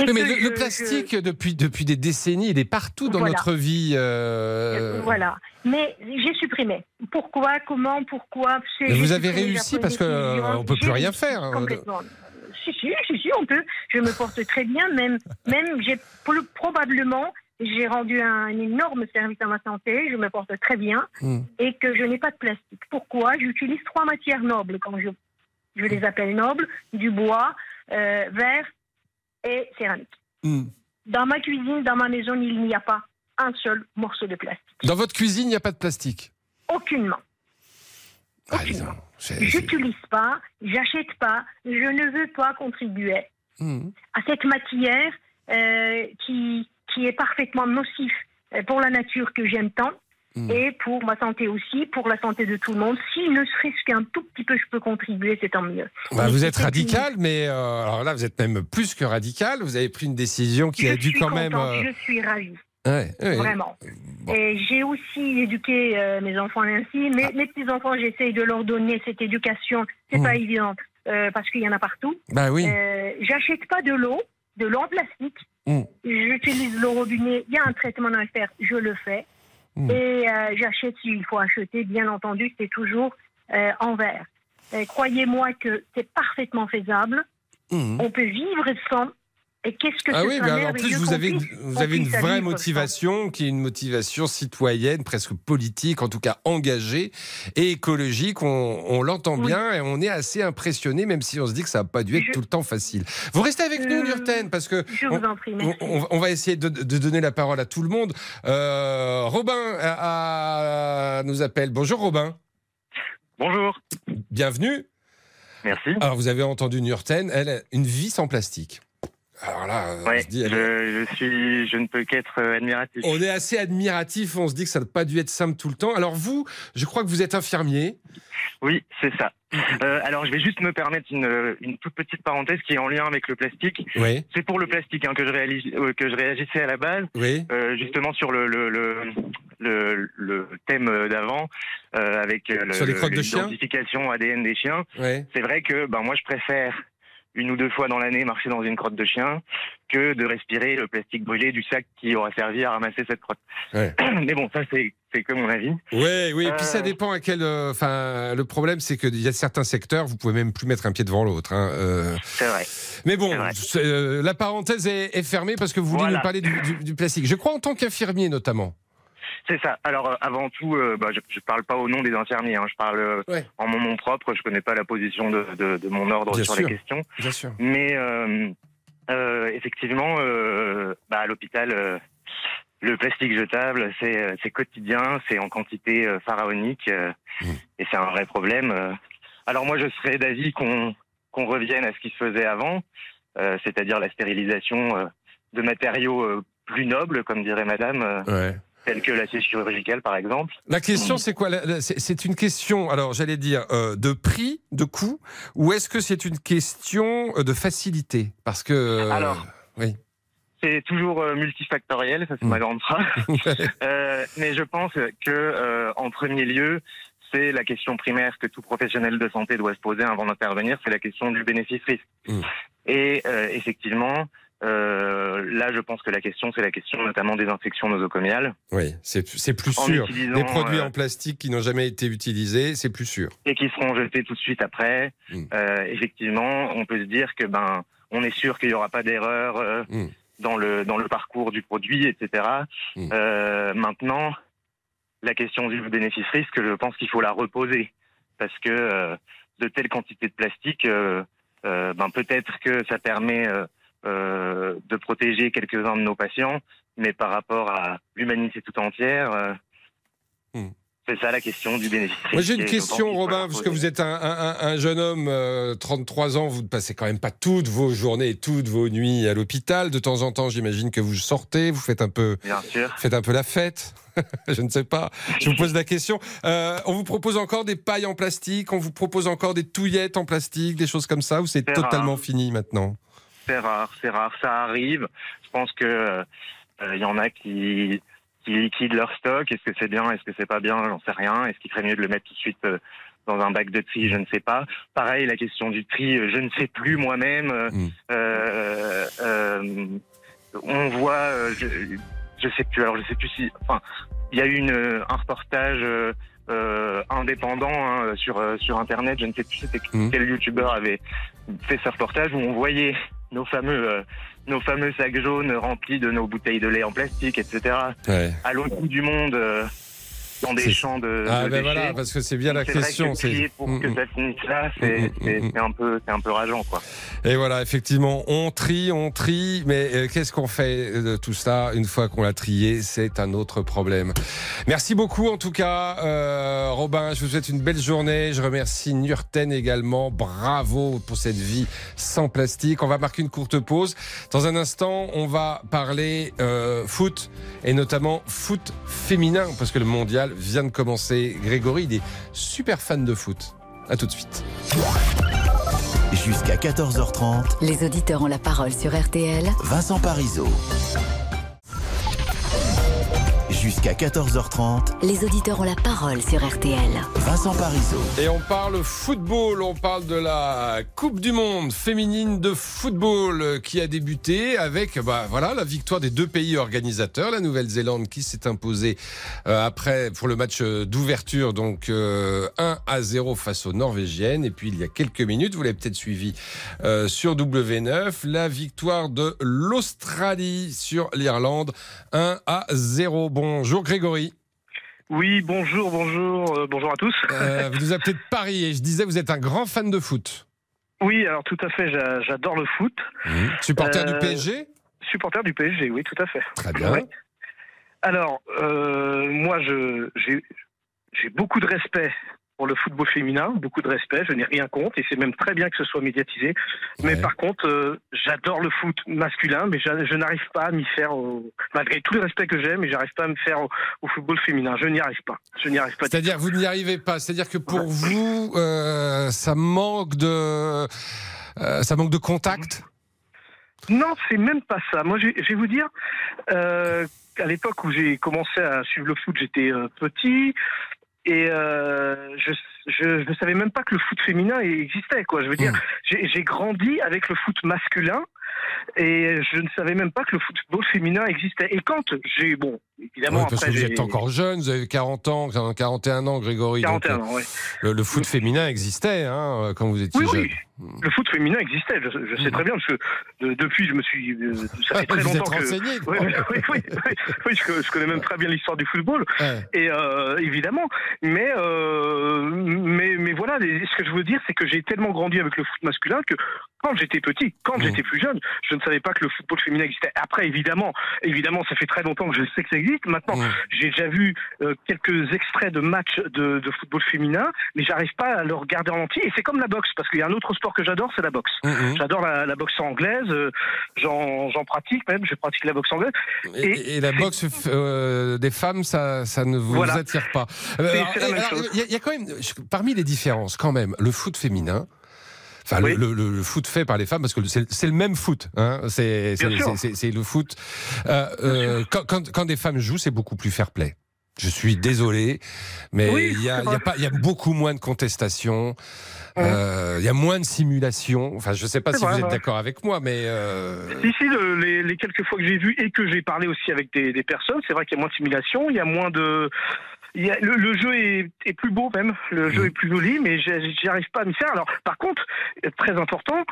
Oui, mais le, je- plastique, depuis, depuis des décennies, il est partout dans Voilà. notre vie. euh, Voilà. Mais j'ai supprimé. Pourquoi Comment Pourquoi vous avez réussi parce que euh, on peut plus rien faire. Complètement. Si, si, si, si, on peut. Je me porte très bien. Même, même j'ai pro- probablement, j'ai rendu un, énorme service à ma santé. Je me porte très bien Hmm. et que je n'ai pas de plastique. Pourquoi? J'utilise trois matières nobles quand je, je les appelle nobles du bois, euh, verre et céramique. Hmm. Dans ma cuisine, dans ma maison, il n'y a pas un seul morceau de plastique. Dans votre cuisine, il n'y a pas de plastique? Aucunement. Ah, c'est- J'utilise pas, j'achète pas, je ne veux pas contribuer Hmm. à cette matière euh, qui, qui est parfaitement nocif pour la nature que j'aime tant Hmm. et pour ma santé aussi, pour la santé de tout le monde. Si ne serait-ce qu'un tout petit peu je peux contribuer, c'est tant mieux. Bah, vous êtes une- radical, mais euh, alors là, vous êtes même plus que radical. Vous avez pris une décision qui je a dû quand même. contente, euh, Je suis ravie. Ouais, ouais. Vraiment. Et j'ai aussi éduqué euh, mes enfants ainsi. Mes, mes petits-enfants, j'essaye de leur donner cette éducation. C'est Ah. Mmh. pas évident euh, parce qu'il y en a partout. Bah oui. Euh, J'achète pas de l'eau, de l'eau en plastique. Hmm. J'utilise l'eau robinet. Il y a un traitement à faire, je le fais. Hmm. Et euh, j'achète s'il faut acheter, bien entendu, c'est toujours euh, en verre. Croyez-moi que c'est parfaitement faisable. Mhm. On peut vivre sans. Et qu'est-ce que Ah ce oui, mais alors en plus, vous avez, une- puisse- vous qu'on avez une puisse vraie motivation qui est une motivation citoyenne, presque politique, en tout cas engagée et écologique. On, on l'entend Oui. bien et on est assez impressionné, même si on se dit que ça n'a pas dû être Je- tout le temps facile. Vous restez avec nous, Euh, Nurten, parce que je vous en prie, merci. on, on va essayer de, de donner la parole à tout le monde. Euh, Robin a- nous appelle. Bonjour, Robin. Bonjour. Bienvenue. Merci. Alors, vous avez entendu Nurten, elle a une vie sans plastique. Alors là, on se dit, je, je suis, je ne peux qu'être euh, admiratif. On est assez admiratif, on se dit que ça n'a pas dû être simple tout le temps. Alors vous, je crois que vous êtes infirmier. Oui, c'est ça. Euh, alors, je vais juste me permettre une, une toute petite parenthèse qui est en lien avec le plastique. Oui. C'est pour le plastique hein, que, je réalise, euh, que je réagissais à la base, Oui. euh, justement sur le, le, le, le, le thème d'avant, euh, avec euh, l'identification ADN des chiens. Ouais. C'est vrai que ben, moi, je préfère une ou deux fois dans l'année marcher dans une crotte de chien que de respirer le plastique brûlé du sac qui aura servi à ramasser cette crotte. Ouais. (clears throat) Mais bon, ça, c'est c'est que mon avis. Oui, oui. Et puis ça Euh, dépend à quel. euh, Enfin, le problème, c'est qu'il y a certains secteurs, vous pouvez même plus mettre un pied devant l'autre. hein, euh. C'est vrai. Mais bon, la parenthèse est, est fermée parce que vous voulez Voilà. nous parler du, du- du plastique. Je crois en tant qu'infirmier notamment. C'est ça. Alors euh, avant tout, euh, bah, je ne parle pas au nom des infirmiers. hein. Je parle euh, en mon nom propre. Je connais pas la position de, de- de mon ordre Bien sur sûr. la question. Bien sûr. Mais euh, euh, effectivement, euh, bah, à l'hôpital, euh, le plastique jetable, c'est quotidien, c'est en quantité pharaonique, euh, et c'est un vrai problème. Alors moi, je serais d'avis qu'on qu'on revienne à ce qui se faisait avant, euh, c'est-à-dire la stérilisation euh, de matériaux euh, plus nobles, comme dirait Madame, Ouais. Tels que l'acier chirurgical, par exemple. La question, c'est quoi? La- la- C'est une question, alors j'allais dire, euh, de prix, de coût, ou est-ce que c'est une question euh, de facilité? Parce que. euh, Alors. Oui. C'est toujours euh, multifactoriel, ça c'est ma grande phrase. (laughs) Mais je pense que en premier lieu, c'est la question primaire que tout professionnel de santé doit se poser avant d'intervenir, c'est la question du bénéfice-risque. Et euh, effectivement, euh, là, je pense que la question, c'est la question notamment des infections nosocomiales. Oui, c'est plus En sûr. Des produits euh, en plastique qui n'ont jamais été utilisés, c'est plus sûr. et qui seront jetés tout de suite après. Mm. Euh, effectivement, on peut se dire que ben, on est sûr qu'il n'y aura pas d'erreur euh, Mm. dans le dans le parcours du produit, etc. Mm. Euh, maintenant, la question du bénéfice-risque, je pense qu'il faut la reposer parce que de telles quantités de plastique, ben peut-être que ça permet euh, euh, de protéger quelques-uns de nos patients, mais par rapport à l'humanité tout entière. euh, C'est ça la question du bénéfice. Hmm. Moi j'ai une question, Robin, parce que vous êtes un, un- un- un jeune homme, euh, 33 ans, vous ne passez quand même pas toutes vos journées et toutes vos nuits à l'hôpital. De temps en temps, j'imagine que vous sortez, vous faites un peu, Bien sûr. faites un peu la fête. (laughs) Je ne sais pas. Je vous pose la question. Euh, on vous propose encore des pailles en plastique, on vous propose encore des touillettes en plastique, des choses comme ça, ou c'est totalement fini maintenant? C'est rare, c'est rare, ça arrive. Je pense que euh, il y en a qui qui liquident leur stock. Est-ce que c'est bien Est-ce que c'est pas bien? J'en sais rien. Est-ce qu'il ferait mieux de le mettre tout de suite euh, dans un bac de tri? Je ne sais pas. Pareil, la question du tri, euh, je ne sais plus moi-même. Euh, euh, euh, on voit, euh, je, je sais plus. Alors je sais plus si. Enfin, il y a eu une, euh, un reportage. euh, euh, indépendant hein, sur euh, sur internet, je ne sais plus c'était quel youtubeur avait fait ce reportage où on voyait nos fameux euh, nos fameux sacs jaunes remplis de nos bouteilles de lait en plastique, etc. Ouais. À l'autre bout du monde, euh, dans des champs de, Ah, de ben déchets. voilà, parce que c'est bien la question, que c'est- trier pour Mm, que mm. ça finisse là, c'est un peu c'est un peu rageant quoi. Et voilà, effectivement, on trie, on trie, mais euh, qu'est-ce qu'on fait de tout ça une fois qu'on l'a trié? C'est un autre problème. Merci beaucoup en tout cas, euh, Robin. Je vous souhaite une belle journée. Je remercie Nurten également. Bravo pour cette vie sans plastique. On va marquer une courte pause. Dans un instant, on va parler euh, foot et notamment foot féminin parce que le mondial vient de commencer. Grégory, il est super fan de foot. À tout de suite. Jusqu'à 14h30, Les auditeurs ont la parole sur RTL. Vincent Parisot. Jusqu'à 14h30, Les auditeurs ont la parole sur RTL. Vincent Parisot. Et on parle football, on parle de la Coupe du Monde féminine de football euh, qui a débuté avec bah, voilà, la victoire des deux pays organisateurs. La Nouvelle-Zélande qui s'est imposée euh, après pour le match euh, d'ouverture, donc euh, 1 à 0 face aux Norvégiennes. Et puis il y a quelques minutes, vous l'avez peut-être suivi euh, sur W9, la victoire de l'Australie sur l'Irlande 1 à 0. Bonjour Grégory. Oui, bonjour, bonjour, euh, bonjour à tous. Euh, vous nous appelez de Paris et je disais vous êtes un grand fan de foot. Oui, alors tout à fait, j'a- j'adore le foot. Supporter du Euh, PSG Supporter du PSG, oui, tout à fait. Très bien. Alors, euh, moi, je j'ai j'ai beaucoup de respect pour le football féminin, beaucoup de respect, je n'ai rien contre, et c'est même très bien que ce soit médiatisé. Mais par contre, euh, j'adore le foot masculin, mais je, je n'arrive pas à m'y faire, au- malgré tout le respect que j'ai, mais j'arrive pas à me faire au, au football féminin. Je n'y arrive pas. Je n'y arrive pas. C'est-à-dire vous n'y arrivez pas. C'est-à-dire que pour vous, euh, ça manque de, euh, ça manque de contact? Non, c'est même pas ça. Moi, je, je vais vous dire, euh, à l'époque où j'ai commencé à suivre le foot, j'étais euh, petit et euh, je, je ne savais même pas que le foot féminin existait. Quoi, je veux dire, j'ai j'ai grandi avec le foot masculin et je ne savais même pas que le football féminin existait. Et quand j'ai bon, évidemment parce après que vous êtes encore jeune, vous avez 40 ans, 41 ans, Grégory. donc, 41 euh, ans, ouais. le, le foot féminin existait hein, quand vous étiez Oui, jeune. oui. Le foot féminin existait, je, je sais très bien, parce que euh, depuis, je me suis. euh, ça fait très Vous êtes longtemps que. quoi. oui, oui, oui, oui, oui, je, je connais même très bien l'histoire du football, et euh, évidemment. Mais, euh, mais, mais voilà, ce que je veux dire, c'est que j'ai tellement grandi avec le foot masculin que quand j'étais petit, quand Mmh. j'étais plus jeune, je ne savais pas que le football féminin existait. Après, évidemment, évidemment, ça fait très longtemps que je sais que ça existe. Maintenant, Mmh. j'ai déjà vu euh, quelques extraits de matchs de, de football féminin, mais j'arrive pas à le regarder en entier. Et c'est comme la boxe, parce qu'il y a un autre sport que j'adore, c'est la boxe. Mmh, J'adore la, la boxe anglaise, euh, j'en pratique même, je pratique la boxe anglaise. Et, et la boxe euh, des femmes, ça, ça ne vous Voilà. attire pas. Chose. Il y, a- il y a quand même, je- parmi les différences, quand même, le foot féminin. Enfin, le, le- le- le foot fait par les femmes, parce que c'est le même foot. Hein, c'est le foot. Euh, euh, quand, quand- quand des femmes jouent, c'est beaucoup plus fair play. Je suis désolé, mais Oui, il y, a, c'est il y a vrai. pas- il y a beaucoup moins de contestations. euh, Il y a moins de simulations. Enfin, je ne sais pas si vrai, vous êtes d'accord avec moi, mais Ici, le- les, les quelques fois que j'ai vu et que j'ai parlé aussi avec des, des personnes, c'est vrai qu'il y a moins de simulation, il y a moins de. Il y a- le, le jeu est, est plus beau même, le jeu est plus joli, mais j'ai- j'y arrive pas à m'y faire. Alors, par contre, très important,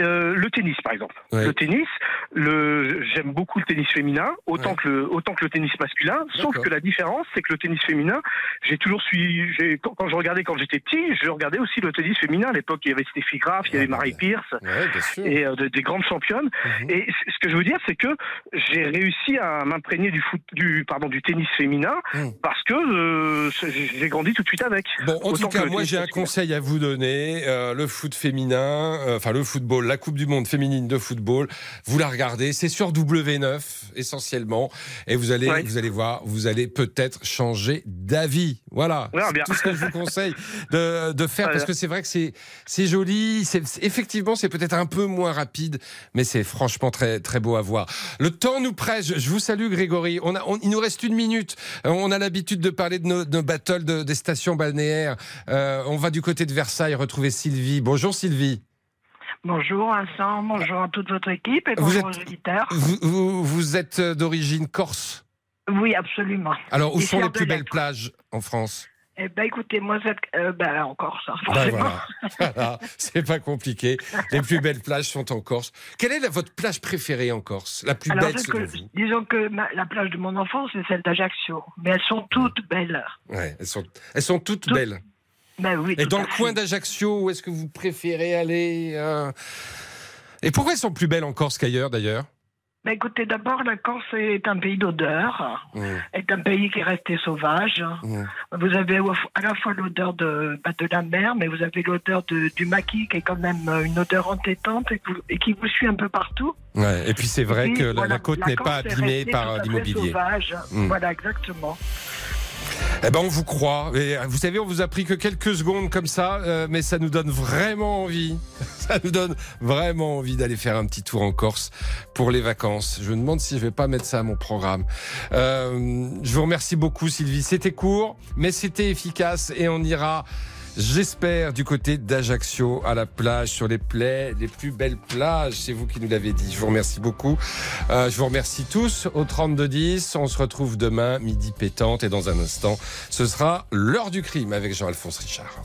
euh, le tennis par exemple. Ouais. Le tennis, le, j'aime beaucoup le tennis féminin, autant que le, autant que le tennis masculin. Sauf que la différence, c'est que le tennis féminin, j'ai toujours suivi. j'ai- Quand, quand je regardais quand j'étais petit, je regardais aussi le tennis féminin. À l'époque, il y avait Steffi Graf, il y avait Marie Pierce ouais, bien sûr. et euh, de- des grandes championnes. Et c- ce que je veux dire, c'est que j'ai réussi à m'imprégner du foot, du pardon, du tennis féminin parce que euh, j'ai grandi tout de suite avec. Bon, en tout cas, moi j'ai un conseil à vous donner. Le foot féminin, enfin le football, la Coupe du Monde féminine de football, vous la regardez. C'est sur W9 essentiellement, et vous allez, vous allez voir, vous allez peut-être changer d'avis. Voilà, c'est bien. tout ce que je vous conseille de, de faire, parce que c'est vrai que c'est c'est joli. C'est effectivement, c'est peut-être un peu moins rapide, mais c'est franchement très très beau à voir. Le temps nous presse. Je, vous salue, Grégory. On a, on- il nous reste une minute. Euh, On a l'habitude de parler de nos, de nos battles de- des stations balnéaires. Euh, on va du côté de Versailles retrouver Sylvie. Bonjour Sylvie. Bonjour Vincent, bonjour à toute votre équipe et Vous bonjour êtes- aux auditeurs. Vous, vous, vous êtes d'origine corse? Oui, absolument. Alors, où Ici, sont en les plus belles plages en France? Eh ben écoutez, moi, cette, euh, ben, encore ça, Ben forcément. voilà, (laughs) Voilà. c'est pas compliqué. Les plus belles plages sont en Corse. Quelle est la- votre plage préférée en Corse? La plus Alors, belle selon que- vous? disons que ma- la plage de mon enfance, c'est celle d'Ajaccio. Mais elles sont toutes belles. Ouais, elles sont, elles sont toutes belles. Oui, Et dans le coin d'Ajaccio, où est-ce que vous préférez aller euh Et pourquoi elles sont plus belles en Corse qu'ailleurs d'ailleurs? Ben écoutez, d'abord, la Corse est un pays d'odeur, Mmh. est un pays qui est resté sauvage. Vous avez à la fois l'odeur de, bah, de la mer, mais vous avez l'odeur de- du maquis, qui est quand même euh, une odeur entêtante et, qui vous suit un peu partout. Ouais, et puis c'est vrai Et que la, voilà, la côte n'est pas abîmée par l'immobilier. sauvage. Mm. Voilà, exactement. Eh ben, on vous croit. Et euh, vous savez, on vous a pris que quelques secondes comme ça, euh, mais ça nous donne vraiment envie. (laughs) Ça nous donne vraiment envie d'aller faire un petit tour en Corse pour les vacances. Je me demande si je vais pas mettre ça à mon programme. Euh, je vous remercie beaucoup, Sylvie. C'était court, mais c'était efficace et on ira. J'espère du côté d'Ajaccio à la plage, sur les plaies, les plus belles plages. C'est vous qui nous l'avez dit. Je vous remercie beaucoup. Euh, je vous remercie tous au 3210. On se retrouve demain, midi pétante. Et dans un instant, ce sera l'heure du crime avec Jean-Alphonse Richard.